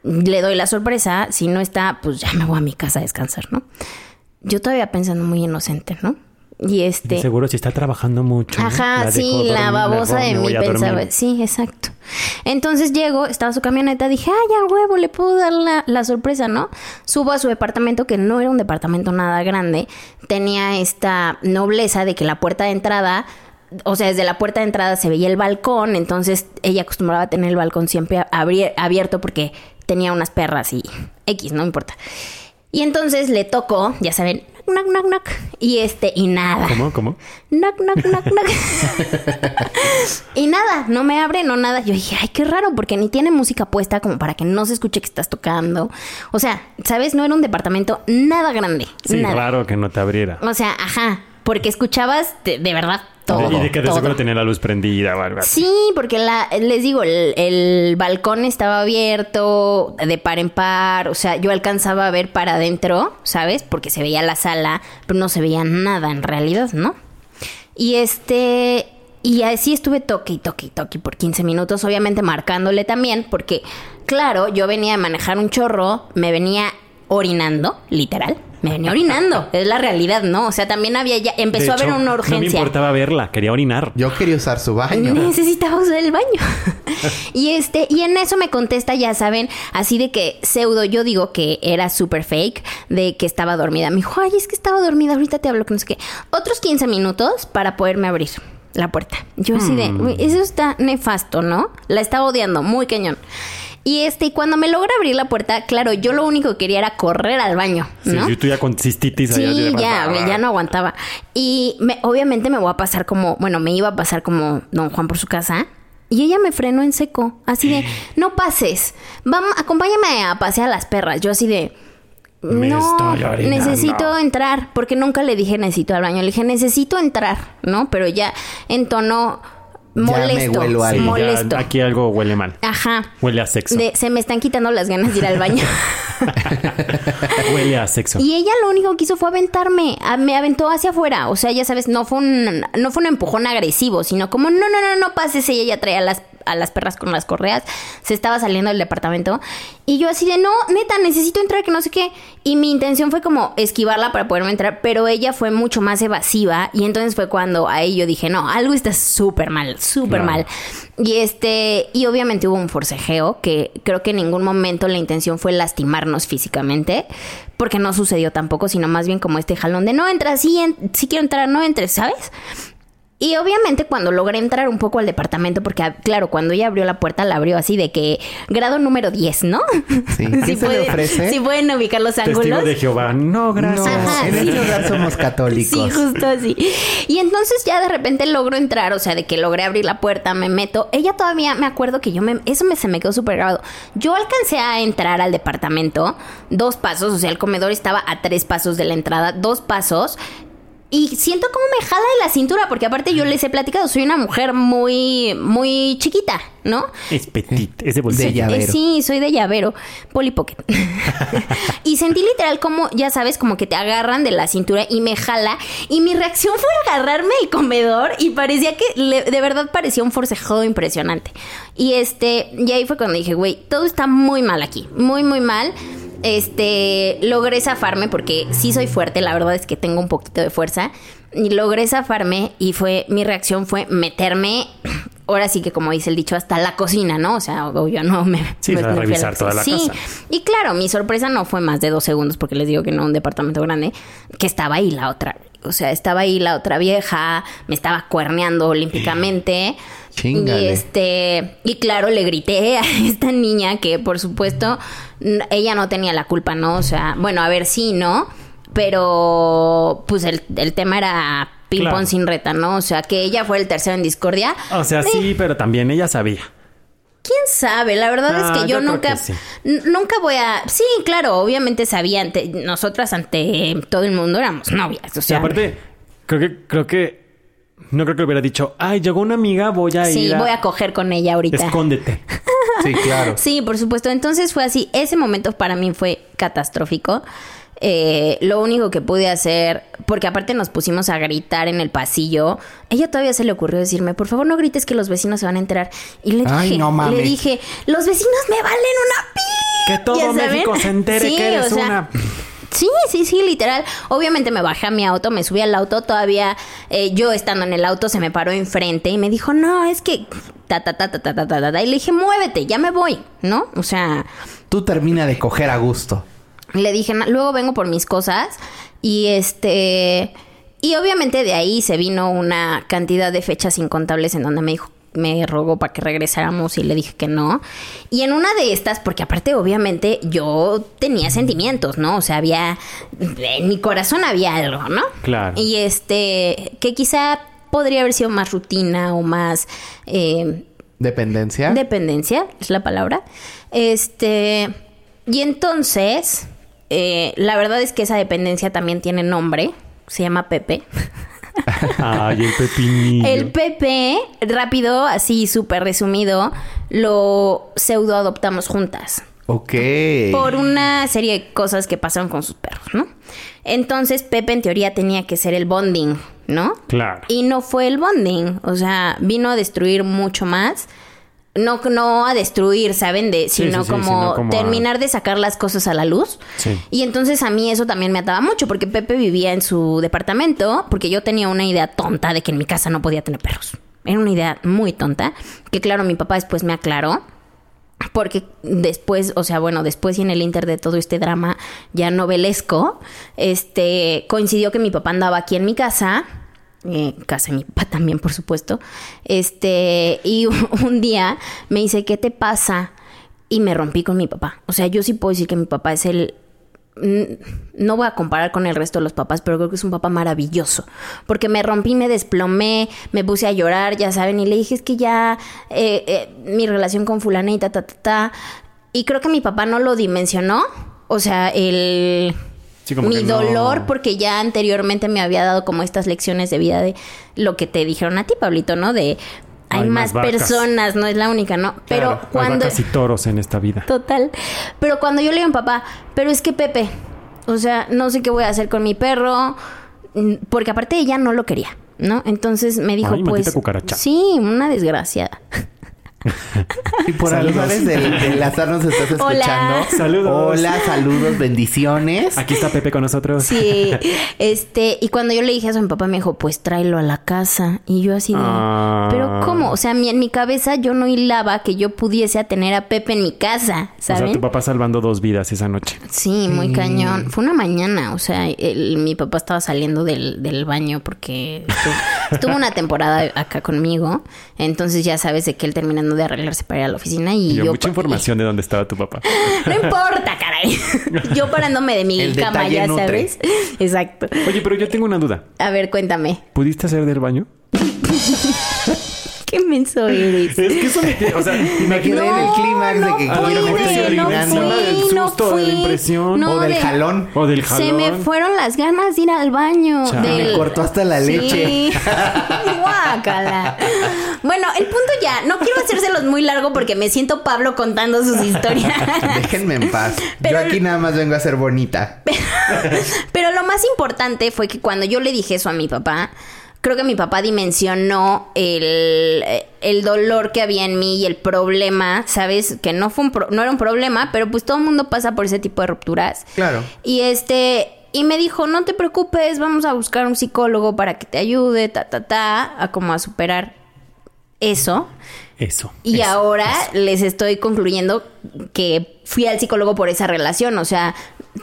le doy la sorpresa, si no está, pues ya me voy a mi casa a descansar, ¿no? Yo todavía pensando muy inocente, ¿no? Y este... Seguro si está trabajando mucho. Ajá, La sí, la babosa de mí pensaba. Sí, exacto. Entonces llego, estaba su camioneta, dije, ah, ya huevo, le puedo dar la, la sorpresa, ¿no? Subo a su departamento, que no era un departamento nada grande. Tenía esta nobleza de que la puerta de entrada. O sea, desde la puerta de entrada se veía el balcón, entonces ella acostumbraba a tener el balcón siempre abierto porque tenía unas perras y X, no importa. Y entonces le tocó, ya saben, knock, knock, knock, y este, y nada. ¿Cómo? ¿Cómo? Knock, knock, knock, knock. y nada, no me abre, no nada. Yo dije, ay, qué raro, porque ni tiene música puesta como para que no se escuche que estás tocando. O sea, ¿sabes? No era un departamento nada grande. Sí, nada. raro que no te abriera. O sea, ajá, porque escuchabas de, de verdad todo. y de que de todo. seguro tenía la luz prendida o algo así. Sí, porque la, les digo, el, el balcón estaba abierto de par en par, o sea, yo alcanzaba a ver para adentro, ¿sabes? Porque se veía la sala, pero no se veía nada en realidad, ¿no? Y este, y así estuve toque y toque y toque por 15 minutos, obviamente marcándole también, porque claro, yo venía a manejar un chorro, me venía orinando, literal. Me venía orinando, es la realidad, ¿no? O sea, también había ya, empezó a haber una No me urgencia. importaba verla, quería orinar. Yo quería usar su baño. Necesitaba usar el baño. y este, y en eso me contesta, ya saben, así de que pseudo, yo digo que era súper fake, de que estaba dormida. Me dijo, ay, es que estaba dormida, ahorita te hablo que no sé qué. Otros 15 minutos para poderme abrir la puerta. Yo así de, Hmm. "Uy, eso está nefasto, ¿no? La estaba odiando, muy cañón. Y este, y cuando me logra abrir la puerta, claro, yo lo único que quería era correr al baño, ¿no? sí, tú ya con cistitis Sí, de- ya, ya no aguantaba. Y me, obviamente me voy a pasar como, bueno, me iba a pasar como don Juan por su casa. Y ella me frenó en seco, así de, no pases, vamos, acompáñame a pasear a las perras. Yo así de, Me no, estoy orinando". necesito entrar, porque nunca le dije necesito al baño, le dije necesito entrar, ¿no? Pero ya en tono me molesto, huelo algo. Sí, ya, molesto. aquí algo huele mal. Ajá. Huele a sexo. De, se me están quitando las ganas de ir al baño. Huele a sexo. Y ella lo único que hizo fue aventarme, a- me aventó hacia afuera, o sea, ya sabes, no fue un no fue un empujón agresivo, sino como no, no, no, no pases, ella ya traía las a las perras con las correas, se estaba saliendo del departamento y yo así de, "No, neta, necesito entrar que no sé qué." Y mi intención fue como esquivarla para poderme entrar, pero ella fue mucho más evasiva y entonces fue cuando ahí yo dije, "No, algo está súper mal, súper mal." Y este, y obviamente hubo un forcejeo que creo que en ningún momento la intención fue lastimarnos físicamente, porque no sucedió tampoco, sino más bien como este jalón de no entras, sí, en- sí quiero entrar, no entres, ¿sabes? Y obviamente cuando logré entrar un poco al departamento, porque ah, claro, cuando ella abrió la puerta, la abrió así de que grado número 10, ¿no? Sí. ¿Qué se le ofrece? sí pueden ubicar los Testigo ángulos. de Jehová. No, No, gracias. Ajá, en sí. este hogar somos católicos. Sí, justo así. Y entonces ya de repente logro entrar, o sea, de que logré abrir la puerta, me meto. Ella todavía, me acuerdo que yo me... Eso me, se me quedó súper grabado. Yo alcancé a entrar al departamento, dos pasos, o sea, el comedor estaba a tres pasos de la entrada, dos pasos. Y siento como me jala de la cintura, porque aparte yo les he platicado, soy una mujer muy, muy chiquita, ¿no? Es petit, es de bolsillo. De llavero. Eh, sí, soy de llavero, Polly Pocket. y sentí literal como, ya sabes, como que te agarran de la cintura y me jala. Y mi reacción fue agarrarme el comedor y parecía que, le- de verdad parecía un forcejeo impresionante. Y este, y ahí fue cuando dije, güey, todo está muy mal aquí, muy, muy mal. Este, logré zafarme porque sí soy fuerte, la verdad es que tengo un poquito de fuerza. Y logré zafarme y fue, mi reacción fue meterme, ahora sí que como dice el dicho, hasta la cocina, ¿no? O sea, yo no me... Sí, me- para me revisar toda la sí. casa. Y claro, mi sorpresa no fue más de dos segundos porque les digo que no un departamento grande, que estaba ahí la otra. O sea, estaba ahí la otra vieja, me estaba cuerneando olímpicamente. Chíngale. Y este, y claro, le grité a esta niña que por supuesto ella no tenía la culpa, ¿no? O sea, bueno, a ver, sí, ¿no? Pero pues el, el tema era ping Claro. pong sin reta, ¿no? O sea, que ella fue el tercero en discordia. O sea, sí, pero también ella sabía. ¿Quién sabe? La verdad Ah, es que yo yo, creo nunca, que sí. nunca voy a. Sí, claro, obviamente sabía ante nosotras ante todo el mundo éramos novias, o Y sea. aparte, Creo que, creo que, no creo que hubiera dicho, ay, llegó una amiga, voy a Sí, ir a... voy a coger con ella ahorita. Escóndete. Sí, claro. Sí, por supuesto. Entonces fue así. Ese momento para mí fue catastrófico. Eh, lo único que pude hacer, porque aparte nos pusimos a gritar en el pasillo, ella todavía se le ocurrió decirme, por favor no grites que los vecinos se van a enterar. Y le Ay, dije, no mames. le dije, los vecinos me valen una pi. Que todo. México se entere Sí, que eres o sea, una... Sí, sí, sí, literal. Obviamente me bajé a mi auto, me subí al auto, todavía eh, yo estando en el auto se me paró enfrente y me dijo, no, es que ta, ta, ta, ta, ta, ta, ta, ta. Y le dije, muévete, ya me voy, ¿no? O sea... Tú termina de coger a gusto. Le dije, luego vengo por mis cosas y este... Y obviamente de ahí se vino una cantidad de fechas incontables en donde me dijo, me rogó para que regresáramos y le dije que no. Y en una de estas, porque aparte obviamente yo tenía sentimientos, ¿no? O sea, había, en mi corazón había algo, ¿no? Claro. Y este, que quizá podría haber sido más rutina o más... eh, ¿Dependencia? Dependencia, es la palabra. Este. Y entonces, eh, la verdad es que esa dependencia también tiene nombre. Se llama Pepe. Ay, el pepinillo. El Pepe, rápido, así súper resumido, lo pseudo adoptamos juntas. Ok. Por una serie de cosas que pasaron con sus perros, ¿no? Entonces, Pepe en teoría tenía que ser el bonding, ¿no? Claro. Y no fue el bonding. O sea, vino a destruir mucho más. No, no a destruir, ¿saben? De, Sí, sino, sí, como sino como a- terminar de sacar las cosas a la luz. Sí. Y entonces a mí eso también me ataba mucho, porque Pepe vivía en su departamento, porque yo tenía una idea tonta de que en mi casa no podía tener perros. Era una idea muy tonta, que claro, mi papá después me aclaró. Porque después, o sea, bueno, después y en el inter de todo este drama ya novelesco, este, coincidió que mi papá andaba aquí en mi casa, eh, casa de mi papá también, por supuesto, este, y un día me dice, ¿qué te pasa? Y me rompí con mi papá. O sea, yo sí puedo decir que mi papá es el no voy a comparar con el resto de los papás, pero creo que es un papá maravilloso. Porque me rompí, me desplomé, me puse a llorar, ya saben, y le dije, es que ya eh, eh, mi relación con fulana y ta, ta, ta, ta. Y creo que mi papá no lo dimensionó. O sea, el... Sí, como mi que no- dolor, porque ya anteriormente me había dado como estas lecciones de vida de lo que te dijeron a ti, Pablito, ¿no? De hay, Hay más, personas, no es la única, ¿no? Pero Claro, hay cuando... vacas y toros en esta vida. Total. Pero cuando yo le digo a mi papá, pero es que Pepe, o sea, no sé qué voy a hacer con mi perro, porque aparte ella no lo quería, ¿no? Entonces me dijo, Ay, pues, cucaracha. sí, una desgraciada. Y por Saludos. azares del, del azar nos estás escuchando. Hola. Saludos. Hola, saludos, bendiciones. Aquí está Pepe con nosotros. Sí, este, y cuando yo le dije eso a mi papá me dijo, pues tráelo a la casa. Y yo así de, Ah. Pero ¿cómo? O sea, mi- en mi cabeza yo no hilaba que yo pudiese tener a Pepe en mi casa, O sea, ¿saben? tu papá salvando dos vidas esa noche. Sí, muy cañón. Fue una mañana, o sea, el- mi papá estaba saliendo del, del baño porque estuvo, estuvo una temporada acá conmigo. Entonces ya sabes de que él terminando de arreglarse para ir a la oficina y yo... mucha información de dónde estaba tu papá. No importa, caray. Yo parándome de mi El cama, ya nutre. sabes. Exacto. Oye, pero yo tengo una duda. A ver, cuéntame. ¿Pudiste hacer del baño? Qué menso eres. Es que eso me... O sea, Me quedé en el clímax de que no quiero esté no orinando. fui, Del no susto, de la impresión. O del de- jalón. O del jalón. Se me fueron las ganas de ir al baño. Del- Me cortó hasta la Sí. leche. Guácala. Bueno, el punto ya. No quiero hacérselos muy largo porque me siento Pablo contando sus historias. Déjenme en paz. Pero- Yo aquí nada más vengo a ser bonita. Pero lo más importante fue que cuando yo le dije eso a mi papá, creo que mi papá dimensionó el, el dolor que había en mí y el problema, ¿sabes? Que no, fue un pro- no era un problema, pero pues todo el mundo pasa por ese tipo de rupturas. Claro. Y este... Y me dijo, no te preocupes, vamos a buscar un psicólogo para que te ayude, ta, ta, ta, a como a superar eso. Eso. Y eso, ahora eso. les estoy concluyendo que fui al psicólogo por esa relación. O sea,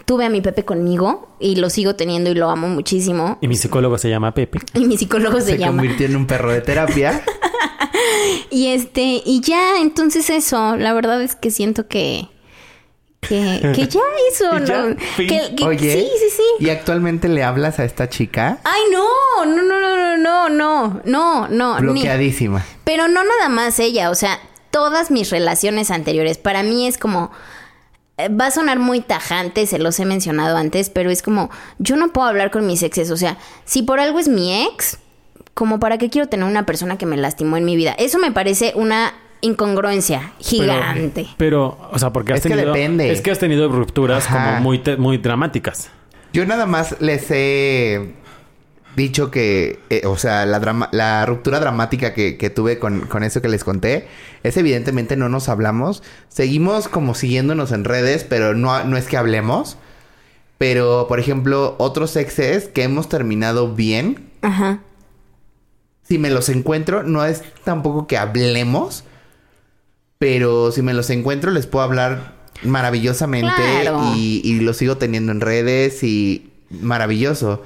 tuve a mi Pepe conmigo y lo sigo teniendo y lo amo muchísimo. Y mi psicólogo se llama Pepe. Y mi psicólogo se, Se llama. convirtió en un perro de terapia. Y este, y ya, entonces eso, la verdad es que siento que. Que, que ya hizo, ya, ¿no? Que, que- Oye. sí, sí, sí. ¿Y actualmente le hablas a esta chica? Ay, no, no, no, no, no, no, no, no, ni- Bloqueadísima. Pero no nada más ella, o sea, todas mis relaciones anteriores, para mí es como, va a sonar muy tajante, se los he mencionado antes, pero es como, yo no puedo hablar con mis exes. O sea, si por algo es mi ex, como para qué quiero tener una persona que me lastimó en mi vida. Eso me parece una incongruencia gigante. Pero, o sea, porque has Es que tenido. depende. Es que has tenido rupturas Ajá. como muy, te- muy dramáticas. Yo nada más les he dicho que, eh, o sea, la, drama- la ruptura dramática que, que tuve con, con eso que les conté, es evidentemente no nos hablamos. Seguimos como siguiéndonos en redes, pero no, no es que hablemos. Pero, por ejemplo, otros exes que hemos terminado bien, Ajá. si me los encuentro, no es tampoco que hablemos, pero si me los encuentro les puedo hablar maravillosamente Claro. y, y los sigo teniendo en redes y maravilloso.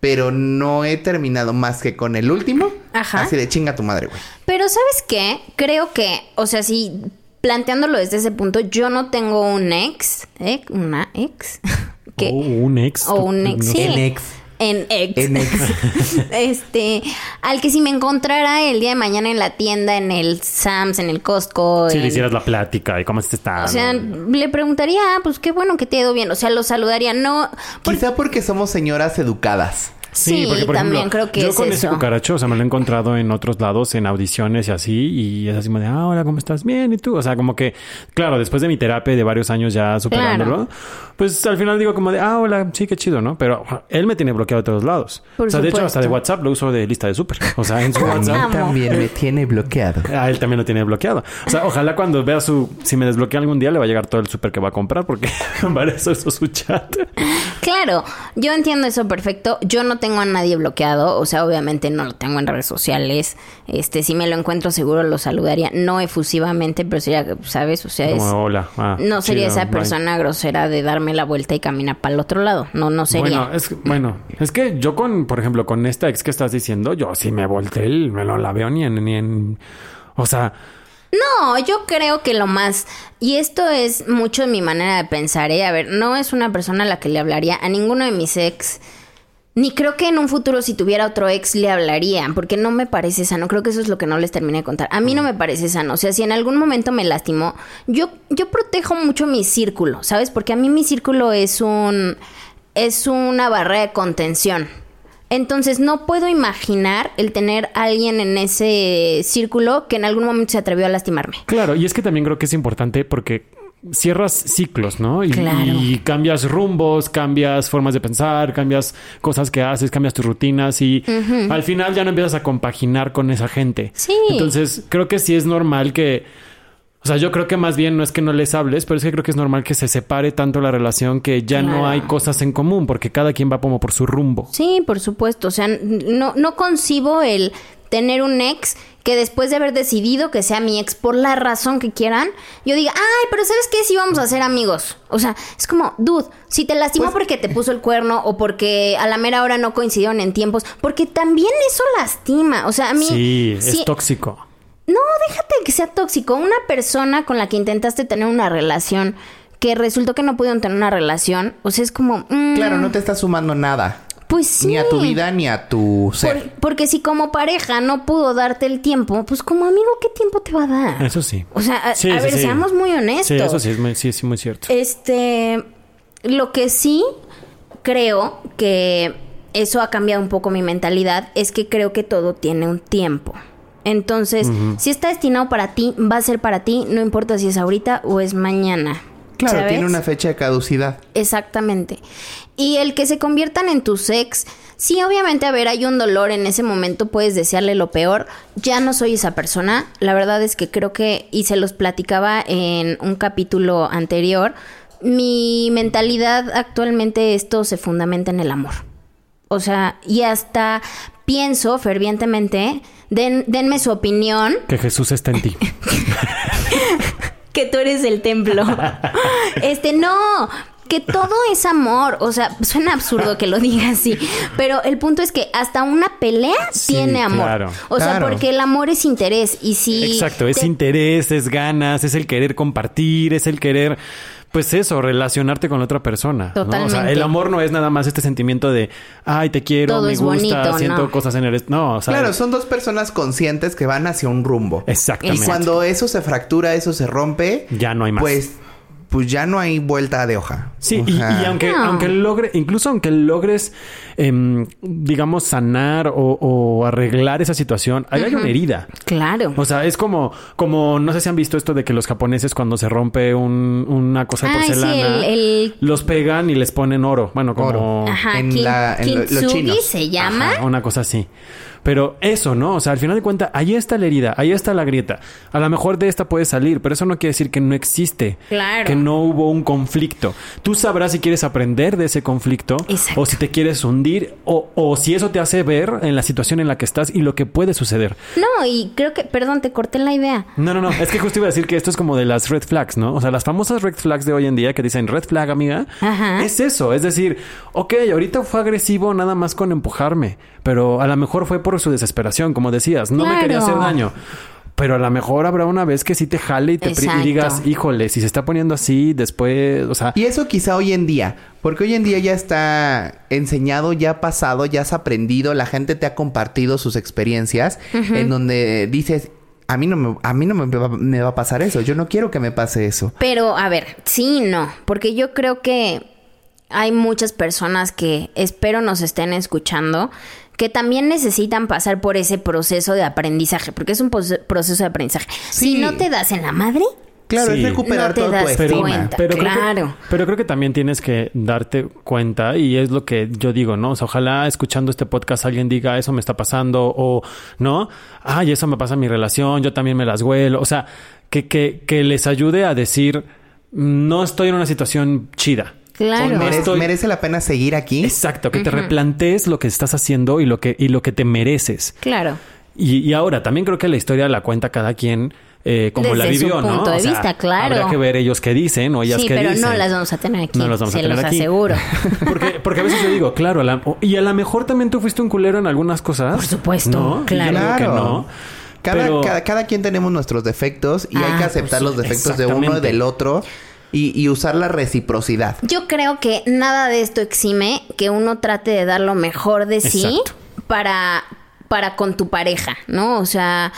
Pero no he terminado más que con el último. Ajá. Así de chinga tu madre, güey. Pero ¿sabes qué? Creo que, o sea, si planteándolo desde ese punto, yo no tengo un ex, ¿eh? Una ex. que, O un ex. o un ex, no sí. En ex. En ex. En ex. este, al que si me encontrara el día de mañana en la tienda, en el Sam's, en el Costco. Si en- le hicieras la plática y cómo se está. O sea, le preguntaría, ah, pues qué bueno que te ha ido bien. O sea, lo saludaría. No. por- Quizá porque somos señoras educadas. Sí, porque, por también ejemplo, creo que yo es con ese eso. cucaracho, o sea, me lo he encontrado en otros lados, en audiciones y así, y es así como de, ah, hola, ¿cómo estás? Bien, ¿y tú? O sea, como que, claro, después de mi terapia de varios años ya superándolo, pues al final digo como de, ah, hola, sí, qué chido, ¿no? Pero ah, él me tiene bloqueado de todos lados. Por o sea, de hecho, hasta de. WhatsApp lo uso de lista de súper. O sea, en su A WhatsApp. También me tiene bloqueado. A él también lo tiene bloqueado. O sea, ojalá cuando vea su... Si me desbloquea algún día le va a llegar todo el súper que va a comprar porque para eso es su chat. Claro, yo entiendo eso perfecto. Yo no tengo a nadie bloqueado, o sea, obviamente no lo tengo en redes sociales. Este, si me lo encuentro seguro lo saludaría, no efusivamente, pero sería, ¿sabes? O sea, es Como, hola. ah, no sería chido, esa bye". persona grosera de darme la vuelta y caminar para el otro lado. No, no sería. Bueno, es, bueno, es que yo con, por ejemplo, con esta ex que estás diciendo, yo sí me volteé, el- me lo la veo ni en, ni en... O sea, No, yo creo que lo más, y esto es mucho mi manera de pensar, ¿eh? A ver, no es una persona a la que le hablaría a ninguno de mis ex, ni creo que en un futuro si tuviera otro ex le hablaría, porque no me parece sano, creo que eso es lo que no les terminé de contar. A mí no me parece sano, o sea, si en algún momento me lastimó, yo, yo protejo mucho mi círculo, ¿sabes? Porque a mí mi círculo es un, es una barrera de contención. Entonces no puedo imaginar el tener a alguien en ese círculo que en algún momento se atrevió a lastimarme. claro, y es que también creo que es importante porque cierras ciclos, ¿no? Y, Claro. y cambias rumbos, cambias formas de pensar, cambias cosas que haces, cambias tus rutinas y al final ya no empiezas a compaginar con esa gente. Sí. Entonces, creo que sí es normal que o sea, yo creo que más bien no es que no les hables, pero es que creo que es normal que se separe tanto la relación que ya no hay cosas en común porque cada quien va como por su rumbo. Sí, por supuesto. O sea, no, no concibo el tener un ex que después de haber decidido que sea mi ex por la razón que quieran, yo diga, ay, pero ¿sabes qué? Sí vamos a ser amigos. O sea, es como, dude, si te lastimó porque te puso el cuerno o porque a la mera hora no coincidieron en tiempos, porque también eso lastima. O sea, a mí... Sí, sí- es tóxico. No, déjate que sea tóxico. Una persona con la que intentaste tener una relación que resultó que no pudieron tener una relación, o sea, es como... mm, Claro, no te está sumando nada. Pues sí. Ni a tu vida ni a tu ser. Por- porque si como pareja no pudo darte el tiempo, pues como amigo, ¿qué tiempo te va a dar? Eso sí. O sea, a, Sí, a sí, ver, sí. seamos muy honestos. Sí, eso sí es muy, sí, sí, muy cierto. Este, lo que sí creo que eso ha cambiado un poco mi mentalidad es que creo que todo tiene un tiempo. Entonces, si está destinado para ti, va a ser para ti, no importa si es ahorita o es mañana. Claro, ¿sabes? tiene una fecha de caducidad. Exactamente. Y el que se conviertan en tus ex, sí, obviamente, a ver, hay un dolor en ese momento, puedes desearle lo peor. Ya no soy esa persona. La verdad es que creo que, y se los platicaba en un capítulo anterior, mi mentalidad actualmente esto se fundamenta en el amor. O sea, y hasta pienso fervientemente, den- denme su opinión, Que Jesús está en ti. que tú eres el templo. este, no, que todo es amor. O sea, suena absurdo que lo diga así, pero el punto es que hasta una pelea Sí, tiene amor. claro. O sea, porque el amor es interés y si Exacto, es te- interés, es ganas, es el querer compartir, es el querer, pues eso, relacionarte con la otra persona. ¿no? O sea, Totalmente. el amor no es nada más este sentimiento de, ay, te quiero, Todo me es gusta, bonito, siento no. cosas en el... No, o sea, Claro, son dos personas conscientes que van hacia un rumbo. exactamente. Y cuando eso se fractura, eso se rompe, Ya no hay más. Pues pues ya no hay vuelta de hoja. Sí, y, aunque, No. aunque logre, incluso aunque logres, em, digamos, sanar o, o arreglar esa situación, ahí hay una herida. Claro. O sea, es como, como, no sé si han visto esto de que los japoneses cuando se rompe un- una cosa de Ay, sí, porcelana, el- el- los pegan y les ponen oro. Bueno, como... Oro. Ajá, en kin- la- en lo- se llama. Ajá, una cosa así. Pero eso, ¿no? O sea, al final de cuentas, ahí está la herida, ahí está la grieta. A lo mejor de esta puede salir, pero eso no quiere decir que no existe. Claro. Que no hubo un conflicto. Tú sabrás si quieres aprender de ese conflicto Exacto. o si te quieres hundir o, o si eso te hace ver en la situación en la que estás y lo que puede suceder. No, y creo que, perdón, te corté la idea. No, no, no. Es que justo iba a decir que esto es como de las red flags, ¿no? O sea, las famosas red flags de hoy en día que dicen red flag, amiga. Ajá. Es eso. Es decir, ok, ahorita fue agresivo nada más con empujarme, pero a lo mejor fue por su desesperación, como decías. No me quería hacer daño. Pero a lo mejor habrá una vez que sí te jale y te y digas, híjole, si se está poniendo así, después, o sea, Y eso quizá hoy en día, porque hoy en día ya está enseñado, ya pasado, ya has aprendido, la gente te ha compartido sus experiencias en donde dices, a mí no me, a mí no me va, me va a pasar eso, yo no quiero que me pase eso. Pero, a ver, sí y no. Porque yo creo que hay muchas personas que espero nos estén escuchando que también necesitan pasar por ese proceso de aprendizaje, porque es un proceso de aprendizaje. Sí. Si no te das en la madre, Claro, Sí. es recuperar No te todo das tu pero, cuenta. pero creo que- claro. pero creo que también tienes que darte cuenta y es lo que yo digo, ¿no? O sea, ojalá escuchando este podcast alguien diga eso me está pasando o no, ay, eso me pasa en mi relación, yo también me las huelo. O sea, que, que, que les ayude a decir, no estoy en una situación chida. Claro. Merece, estoy- merece la pena seguir aquí. Exacto, que te replantees lo que estás haciendo y lo que, y lo que te mereces. Claro. Y, y ahora, también creo que la historia la cuenta cada quien eh, como la Desde su vivió, ¿no? punto de vista, claro. Habría que ver ellos qué dicen o ellas Sí, qué pero dicen. no las vamos a tener aquí. No las vamos se a tener los aquí. aseguro. Porque, porque a veces yo digo, claro, a la- y a lo mejor también tú fuiste un culero en algunas cosas. Por supuesto, ¿no? Y yo claro. digo que no. Cada, pero- cada, cada quien tenemos nuestros defectos y hay Ah, que aceptar pues los sí, defectos de uno y del otro y, y usar la reciprocidad. Yo creo que nada de esto exime que uno trate de dar lo mejor de sí Exacto. para, para con tu pareja, ¿no? O sea,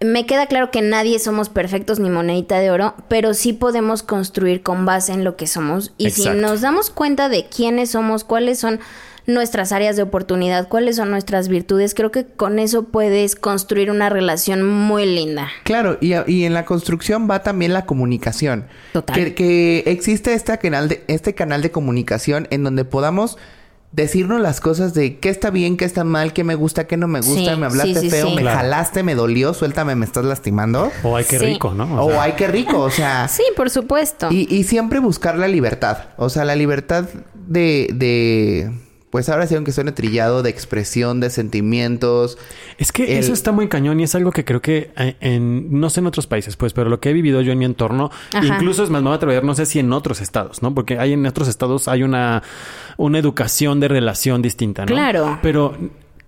me queda claro que nadie somos perfectos ni monedita de oro, pero sí podemos construir con base en lo que somos. Y si nos damos cuenta de quiénes somos, cuáles son nuestras áreas de oportunidad, cuáles son nuestras virtudes, creo que con eso puedes construir una relación muy linda. Claro, y, y en la construcción va también la comunicación. Total. Que, que existe este canal, de, este canal de comunicación en donde podamos decirnos las cosas de qué está bien, qué está mal, qué me gusta, qué no me gusta, Sí, me hablaste sí, sí, feo, sí. me Claro. jalaste, me dolió, suéltame, me estás lastimando. O ay, qué Sí. rico, ¿no? O, sea, ay, qué rico, o sea... Sí, por supuesto. Y, y siempre buscar la libertad. O sea, la libertad de, de pues ahora sí, aunque suene trillado, de expresión, de sentimientos. Es que El- eso está muy cañón y es algo que creo que eh, en, no sé en otros países, pues, pero lo que he vivido yo en mi entorno, Ajá. incluso es más, me voy a atrever, no sé si en otros estados, ¿no? Porque hay en otros estados hay una, una educación de relación distinta, ¿no? Claro. Pero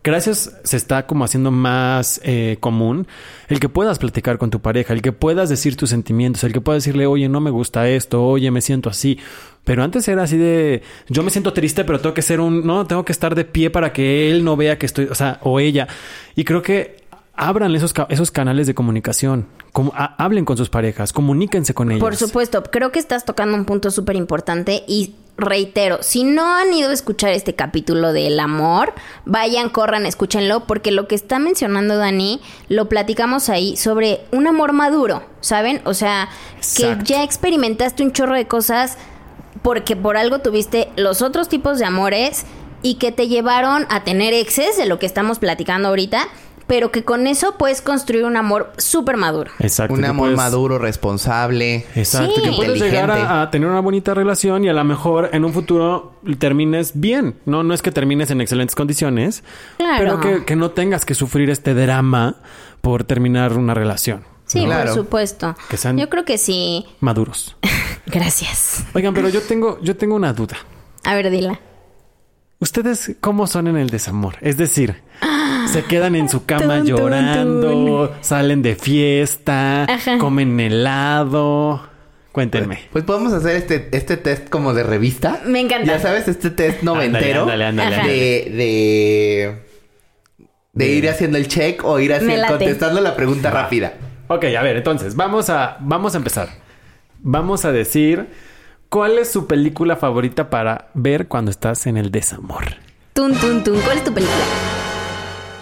gracias se está como haciendo más eh, común el que puedas platicar con tu pareja, el que puedas decir tus sentimientos, el que puedas decirle, oye, no me gusta esto, oye, me siento así. Pero antes era así de, yo me siento triste, pero tengo que ser un, no, tengo que estar de pie para que él no vea que estoy, o sea, o ella. Y creo que abran esos, esos canales de comunicación, como, ha- hablen con sus parejas, comuníquense con ellas. Por supuesto, creo que estás tocando un punto súper importante y reitero, si no han ido a escuchar este capítulo del amor, vayan, corran, escúchenlo, porque lo que está mencionando Dani, lo platicamos ahí sobre un amor maduro, ¿saben? O sea, Exacto. que ya experimentaste un chorro de cosas porque por algo tuviste los otros tipos de amores y que te llevaron a tener exes de lo que estamos platicando ahorita, pero que con eso puedes construir un amor súper maduro. Exacto. Un amor puedes- maduro, responsable. Exacto, Sí. que puedes llegar a, a tener una bonita relación y a lo mejor en un futuro termines bien. No, no es que termines en excelentes condiciones, Claro. pero que, que no tengas que sufrir este drama por terminar una relación. Sí, Claro. por supuesto. Que sean- Yo creo que sí. Maduros. Gracias. Oigan, pero yo tengo, yo tengo una duda. A ver, dila. ¿Ustedes cómo son en el desamor? Es decir, se quedan en su cama Tun, tun, llorando, salen de fiesta, Ajá. comen helado. Cuéntenme. Pues podemos hacer este, este test como de revista. Me encanta. Ya sabes, este test noventero. Ándale, ándale, ándale, de, de, de ir haciendo el check o ir haciendo, contestando la pregunta rápida. Ok, a ver, entonces, vamos a, vamos a empezar. Vamos a decir cuál es su película favorita para ver cuando estás en el desamor. Tun, tun, tun. ¿Cuál es tu película?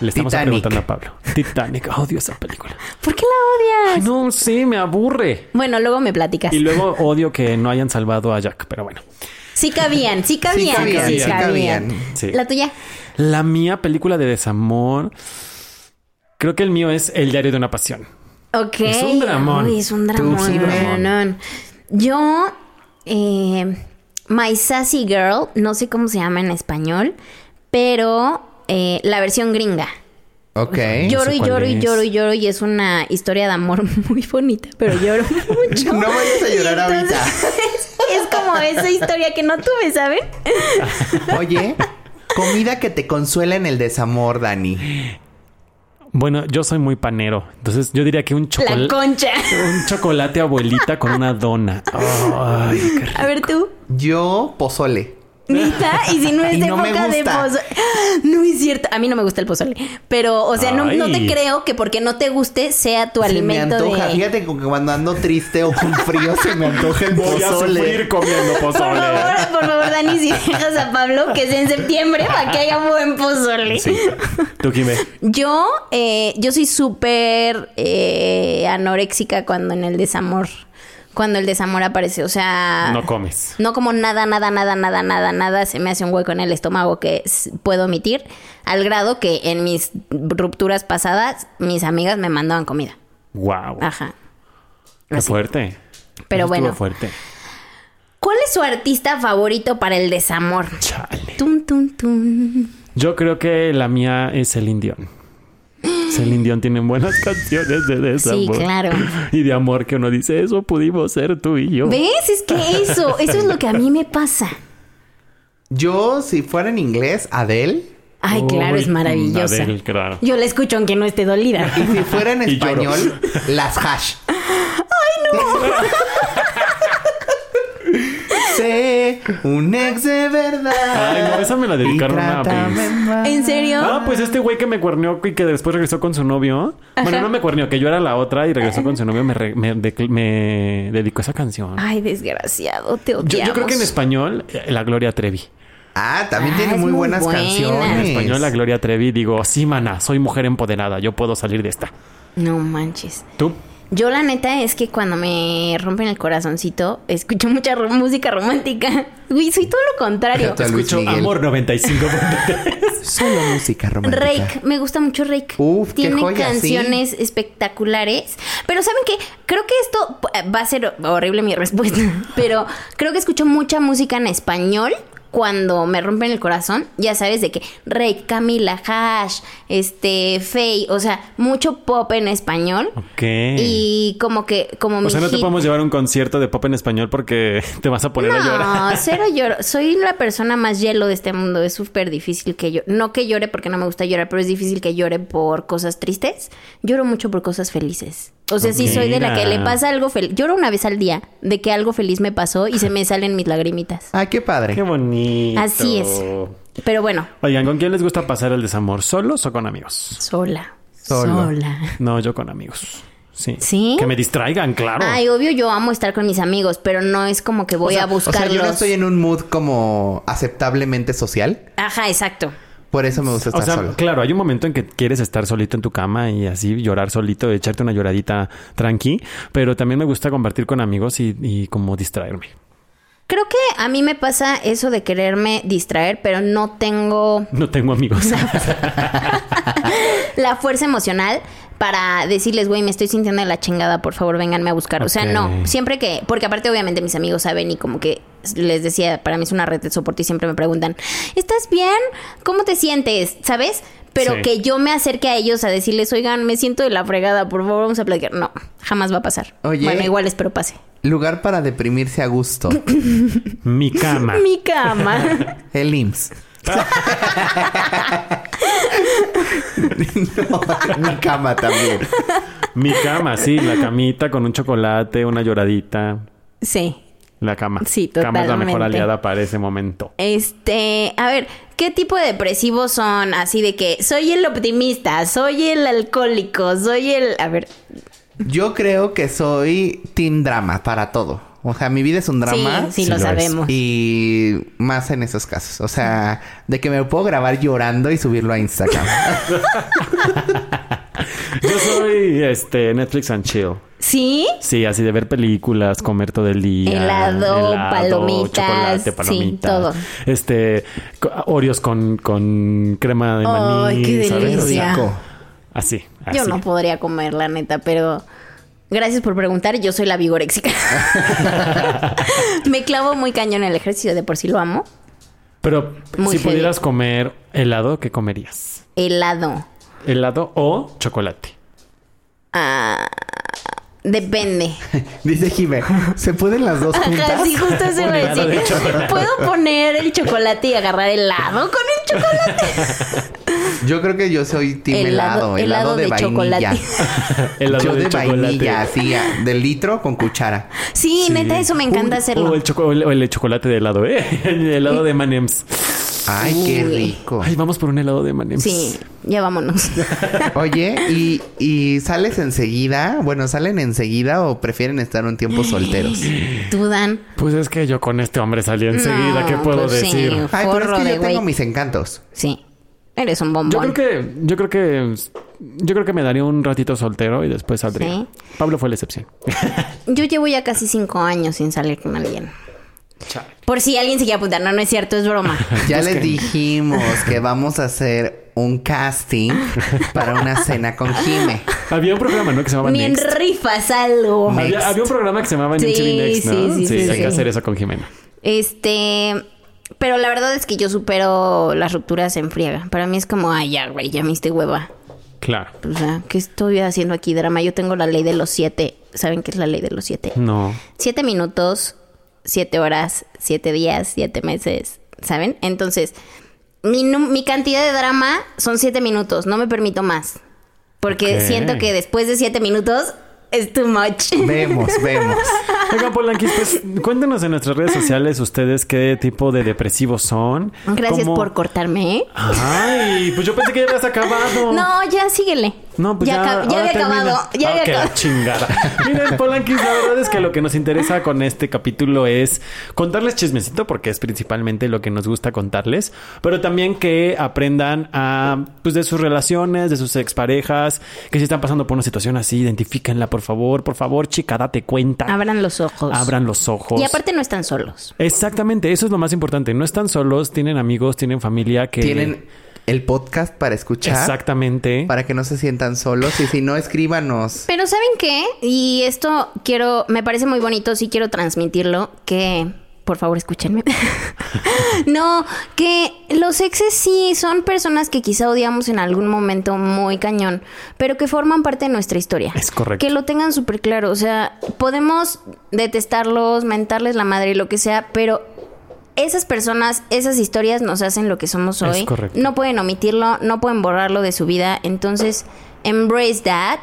Le estamos Titanic. preguntando a Pablo. Titanic. Odio esa película. ¿Por qué la Ay, odias? no, sí, me aburre. Bueno, luego me platicas. Y luego odio que no hayan salvado a Jack, pero bueno. Sí cabían, sí cabían. cabían, sí cabían. Sí. ¿La tuya? La mía película de desamor. Creo que el mío es El diario de una pasión. Ok. Es un dramón. Uy, es un Tú, dramón. sí, dramón. Yo, eh, My Sassy Girl, no sé cómo se llama en español, pero eh, la versión gringa. Ok. Lloro sé y lloro y es. lloro y lloro y es una historia de amor muy bonita, pero lloro mucho. No vayas a llorar Y entonces, Es como esa historia que no tuve, ¿saben? Oye, comida que te consuela en el desamor, Dani. Bueno, yo soy muy panero. Entonces yo diría que un La chocolate. concha. Un chocolate abuelita con una dona. Ay, qué rico. A ver tú. Yo, pozole. Nita, y si no es de no me época de pozole. No es cierto. A mí no me gusta el pozole. Pero, o sea, no, no te creo que porque no te guste sea tu Se me alimento antoja. de. Fíjate que cuando ando triste o con frío se me antoja el Voy a pozole. sufrir comiendo Por pozole. favor, por favor, Dani, si dejas a Pablo que sea en septiembre para que haya buen pozole. Sí. Tú, Jimé. Yo, eh, yo soy súper eh, anoréxica cuando en el desamor, cuando el desamor aparece. O sea, No comes. no como nada, nada, nada, nada, nada, nada. Se me hace un hueco en el estómago que puedo omitir. Al grado que en mis rupturas pasadas, mis amigas me mandaban comida. Wow. Ajá. Qué así. fuerte. Pero Eso bueno. fuerte. ¿Cuál es su artista favorito para el desamor? Chale. Tum, tum, tum. Yo creo que la mía es Celine Dion. Celine Dion tiene buenas canciones de desamor. Sí, claro. Y de amor que uno dice, eso pudimos ser tú y yo. ¿Ves? Es que eso, eso es lo que a mí me pasa. Yo, si fuera en inglés, Adele. Ay, claro, Uy, es maravillosa. Adele, claro. Yo la escucho aunque no esté dolida. Y si fuera en español, las hash. ¡Ay, no! sé un ex de verdad. Ay, no, esa me la dedicaron a Prince. ¿En serio? Ah, pues este güey que me cuerneó y que después regresó con su novio. Bueno, no me cuerneó, que yo era la otra y regresó con su novio. Me, re- me, de- me dedicó esa canción. Ay, desgraciado, te yo, odiamos. yo creo que en español, eh, la Gloria Trevi. Ah, también Ah, tiene es muy muy buenas buena. En canciones. español, la Gloria Trevi, digo, sí, mana, soy mujer empoderada, yo puedo salir de esta. No manches. ¿Tú? Yo la neta es que cuando me rompen el corazoncito, escucho mucha ro- música romántica. Uy, soy todo lo contrario. Luis Escucho Miguel. Amor 95. Solo música romántica. Rake, me gusta mucho Rake. Uf, qué Tiene joya, canciones espectaculares. Pero ¿saben qué? Creo que esto eh, va a ser horrible mi respuesta. Pero creo que escucho mucha música en español cuando me rompen el corazón. Ya sabes de que Rake, Camila, Hash, este, Faye, o sea, mucho pop en español. ok. Y como que, como o sea, no te podemos llevar a un concierto de pop en español porque te vas a poner a llorar. No, cero lloro. Soy la persona más hielo de este mundo. Es súper difícil que yo... No que llore porque no me gusta llorar, pero es difícil que llore por cosas tristes. Lloro mucho por cosas felices. O sea, sí soy de la que le pasa algo feliz. Lloro una vez al día de que algo feliz me pasó y se me salen mis lagrimitas. Ah, qué padre. Qué bonito. Así es. Pero bueno, Oigan, ¿con quién les gusta pasar el desamor? ¿Solos o con amigos? sola. Solo. Sola. No, yo con amigos. Sí. ¿Sí? Que me distraigan, claro. Ay, obvio, yo amo estar con mis amigos, pero no es como que voy o sea, a O sea, buscarlos. yo no estoy en un mood como aceptablemente social. Ajá, exacto. Por eso me gusta O estar sea, solo. claro, hay un momento en que quieres estar solito en tu cama y así llorar solito, echarte una lloradita tranqui, pero también me gusta compartir con amigos y, y como distraerme. Creo que a mí me pasa eso de quererme distraer, pero no tengo No tengo amigos. la fuerza emocional para decirles, güey, me estoy sintiendo de la chingada, por favor, vénganme a buscar. O sea, no, siempre que, porque aparte obviamente mis amigos saben y como que les decía, para mí es una red de soporte y siempre me preguntan, ¿estás bien? ¿Cómo te sientes? ¿Sabes? Pero Sí. que yo me acerque a ellos a decirles, oigan, me siento de la fregada, por favor, vamos a platicar. No, jamás va a pasar. Oye. Bueno, igual espero pase. Lugar para deprimirse a gusto. Mi cama. Mi cama. El IMSS. No, mi cama también. Mi cama, sí, la camita con un chocolate, una lloradita. sí. La cama. Sí, Cama es la mejor totalmente. aliada para ese momento. Este, a ver, ¿qué tipo de depresivos son? Así de que soy el optimista, soy el alcohólico, soy el... A ver, Yo creo que soy team drama para todo. O sea, mi vida es un drama. Sí, sí, Sí lo lo es. sabemos. Y más en esos casos. O sea, de que me puedo grabar llorando y subirlo a Instagram. Yo soy este Netflix and chill. ¿Sí? Sí, así de ver películas, comer todo el día. Helado, palomitas, chocolate, sí, todo. Este, Oreos con, con crema de maní. Ay, qué ¿sabes? delicia. Así. Yo no podría comer, la neta, pero gracias por preguntar. Yo soy la vigoréxica. Me clavo muy cañón en el ejercicio, de por sí lo amo. Pero Muy si heavy. pudieras comer helado, ¿qué comerías? Helado. ¿Helado o chocolate? Ah, depende. Dice Jime, ¿se pueden las dos juntas? Ajá, sí, justo eso Un iba a helado de decir. chocolate. ¿Puedo poner el chocolate y agarrar helado con el chocolate? Yo creo que yo soy team helado. Helado- Helado, de, de vainilla. Helado yo de, de, chocolate. vainilla, así, a- de litro con cuchara. Sí, Sí. neta, eso me encanta hacerlo. O el, choco- o el- o el chocolate de helado, ¿eh? El helado de Manems. Ay, qué rico. Ay, vamos por un helado de Manems. Sí, ya vámonos. Oye, ¿y, ¿y sales enseguida? Bueno, ¿salen enseguida o prefieren estar un tiempo solteros? Tú, Dan. Pues es que yo con este hombre salí enseguida. No, ¿Qué puedo pues sí. decir? Ay, pero es que de yo tengo mis encantos. Sí, eres un Yo bombón. creo que, yo creo que, yo creo que me daría un ratito soltero y después saldría. Sí. Pablo fue la excepción. Yo llevo ya casi cinco años sin salir con alguien. Por si alguien se quiere apuntar. No, no es cierto, es broma. Ya Pues les que- dijimos que vamos a hacer un casting para una cena con Jime. Había un programa, ¿no? Que se llamaba Ni en rifas algo. Había, había un programa que se llamaba Sí, Next, ¿no? sí, sí, sí, hay sí. que hacer eso con Jimena. Este. Pero la verdad es que yo supero las rupturas en friega. Para mí es como, ay, ya, güey, ya me diste hueva. Claro. O sea, ¿qué estoy haciendo aquí, drama? Yo tengo la ley de los siete. ¿Saben qué es la ley de los siete? No. Siete minutos, siete horas, siete días, siete meses. ¿Saben? Entonces, mi, mi cantidad de drama son siete minutos. No me permito más. Porque siento que después de siete minutos es too much. Vemos, vemos. Oigan, Polanquis, pues cuéntenos en nuestras redes sociales ustedes qué tipo de depresivos son. Gracias cómo- por cortarme, ¿eh? Ay, pues yo pensé que ya habías acabado. No, ya síguele. No, pues ya, ya, había termina. acabado. Ya Ah, había acabado. chingada. Miren, Polanquis, la verdad es que lo que nos interesa con este capítulo es contarles chismecito, porque es principalmente lo que nos gusta contarles, pero también que aprendan a, pues, de sus relaciones, de sus exparejas, que si están pasando por una situación así, identifíquenla, por favor, por favor, chica, date cuenta. Abran los ojos. Abran los ojos. Y aparte no están solos. Exactamente, eso es lo más importante. No están solos, tienen amigos, tienen familia que... Tienen el podcast para escuchar. Exactamente. Para que no se sientan solos. Y si no, escríbanos. Pero ¿saben qué? Y esto quiero, me parece muy bonito, sí quiero transmitirlo, que por favor escúchenme. no, que los exes sí son personas que quizá odiamos en algún momento muy cañón, pero que forman parte de nuestra historia. Es correcto. Que lo tengan súper claro, o sea, podemos detestarlos, mentarles la madre y lo que sea, pero esas personas, esas historias nos hacen lo que somos Es hoy. correcto. No pueden omitirlo, no pueden borrarlo de su vida. Entonces, embrace that,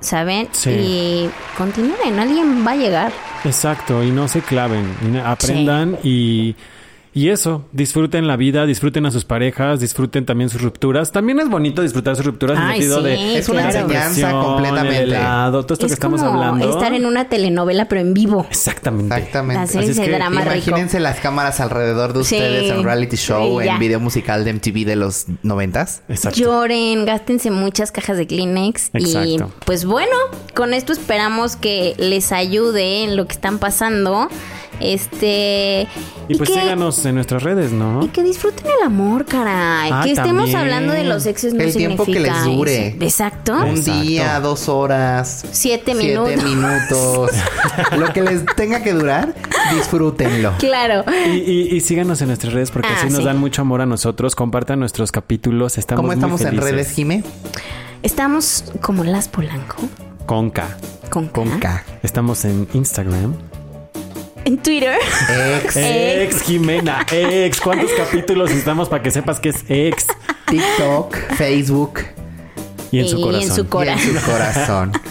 ¿saben? Sí. Y continúen, alguien va a llegar. Exacto, y no se claven, y aprendan y, y eso, disfruten la vida, disfruten a sus parejas, disfruten también sus rupturas. También es bonito disfrutar sus rupturas en el sentido sí, de Es una claro. enseñanza completamente. el helado, todo esto es que estamos como hablando. estar en una telenovela, pero en vivo. Exactamente. Exactamente. Hacer Así es ese que drama rico. Imagínense las cámaras alrededor de Sí. ustedes en reality show, Sí, en video musical de MTV de los noventas. Exacto. Lloren, gástense muchas cajas de Kleenex. Y pues bueno, con esto esperamos que les ayude en lo que están pasando. Este. y pues que- síganos en nuestras redes, ¿no? Y que disfruten el amor, caray. Ah, que estemos también. hablando de los exes no El tiempo que significa les dure. eso. Exacto. Un Exacto. día, dos horas. Siete minutos. Siete minutos. Lo que les tenga que durar, disfrútenlo. Claro. Y, y- y síganos en nuestras redes porque Ah, así nos sí. dan mucho amor a nosotros. Compartan nuestros capítulos. Estamos ¿Cómo muy estamos en redes, Jime? Estamos como Las Polanco. Con K. Con, Con K. K. Estamos en Instagram. En Twitter. Ex, Ex Jimena, ex. ¿Cuántos capítulos estamos para que sepas que es ex? TikTok, Facebook Y en su Y en corazón. su y Cora. en su corazón.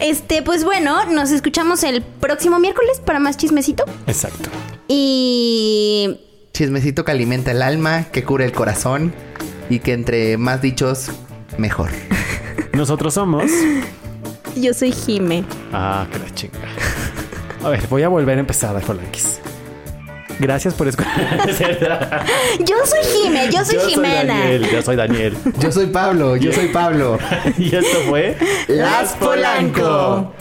Este, pues bueno, nos escuchamos el próximo miércoles para más chismecito. Exacto. Y Chismecito que alimenta el alma, que cura el corazón y que entre más dichos, mejor. Nosotros somos. yo soy Jime. Ah, que la chinga. A ver, voy a volver a empezar de Polanquis. Gracias por escuchar. Yo soy Jime, yo soy Jimena. Daniel, yo soy Daniel. Yo soy Pablo, yo soy Pablo. y esto fue Las Polanco.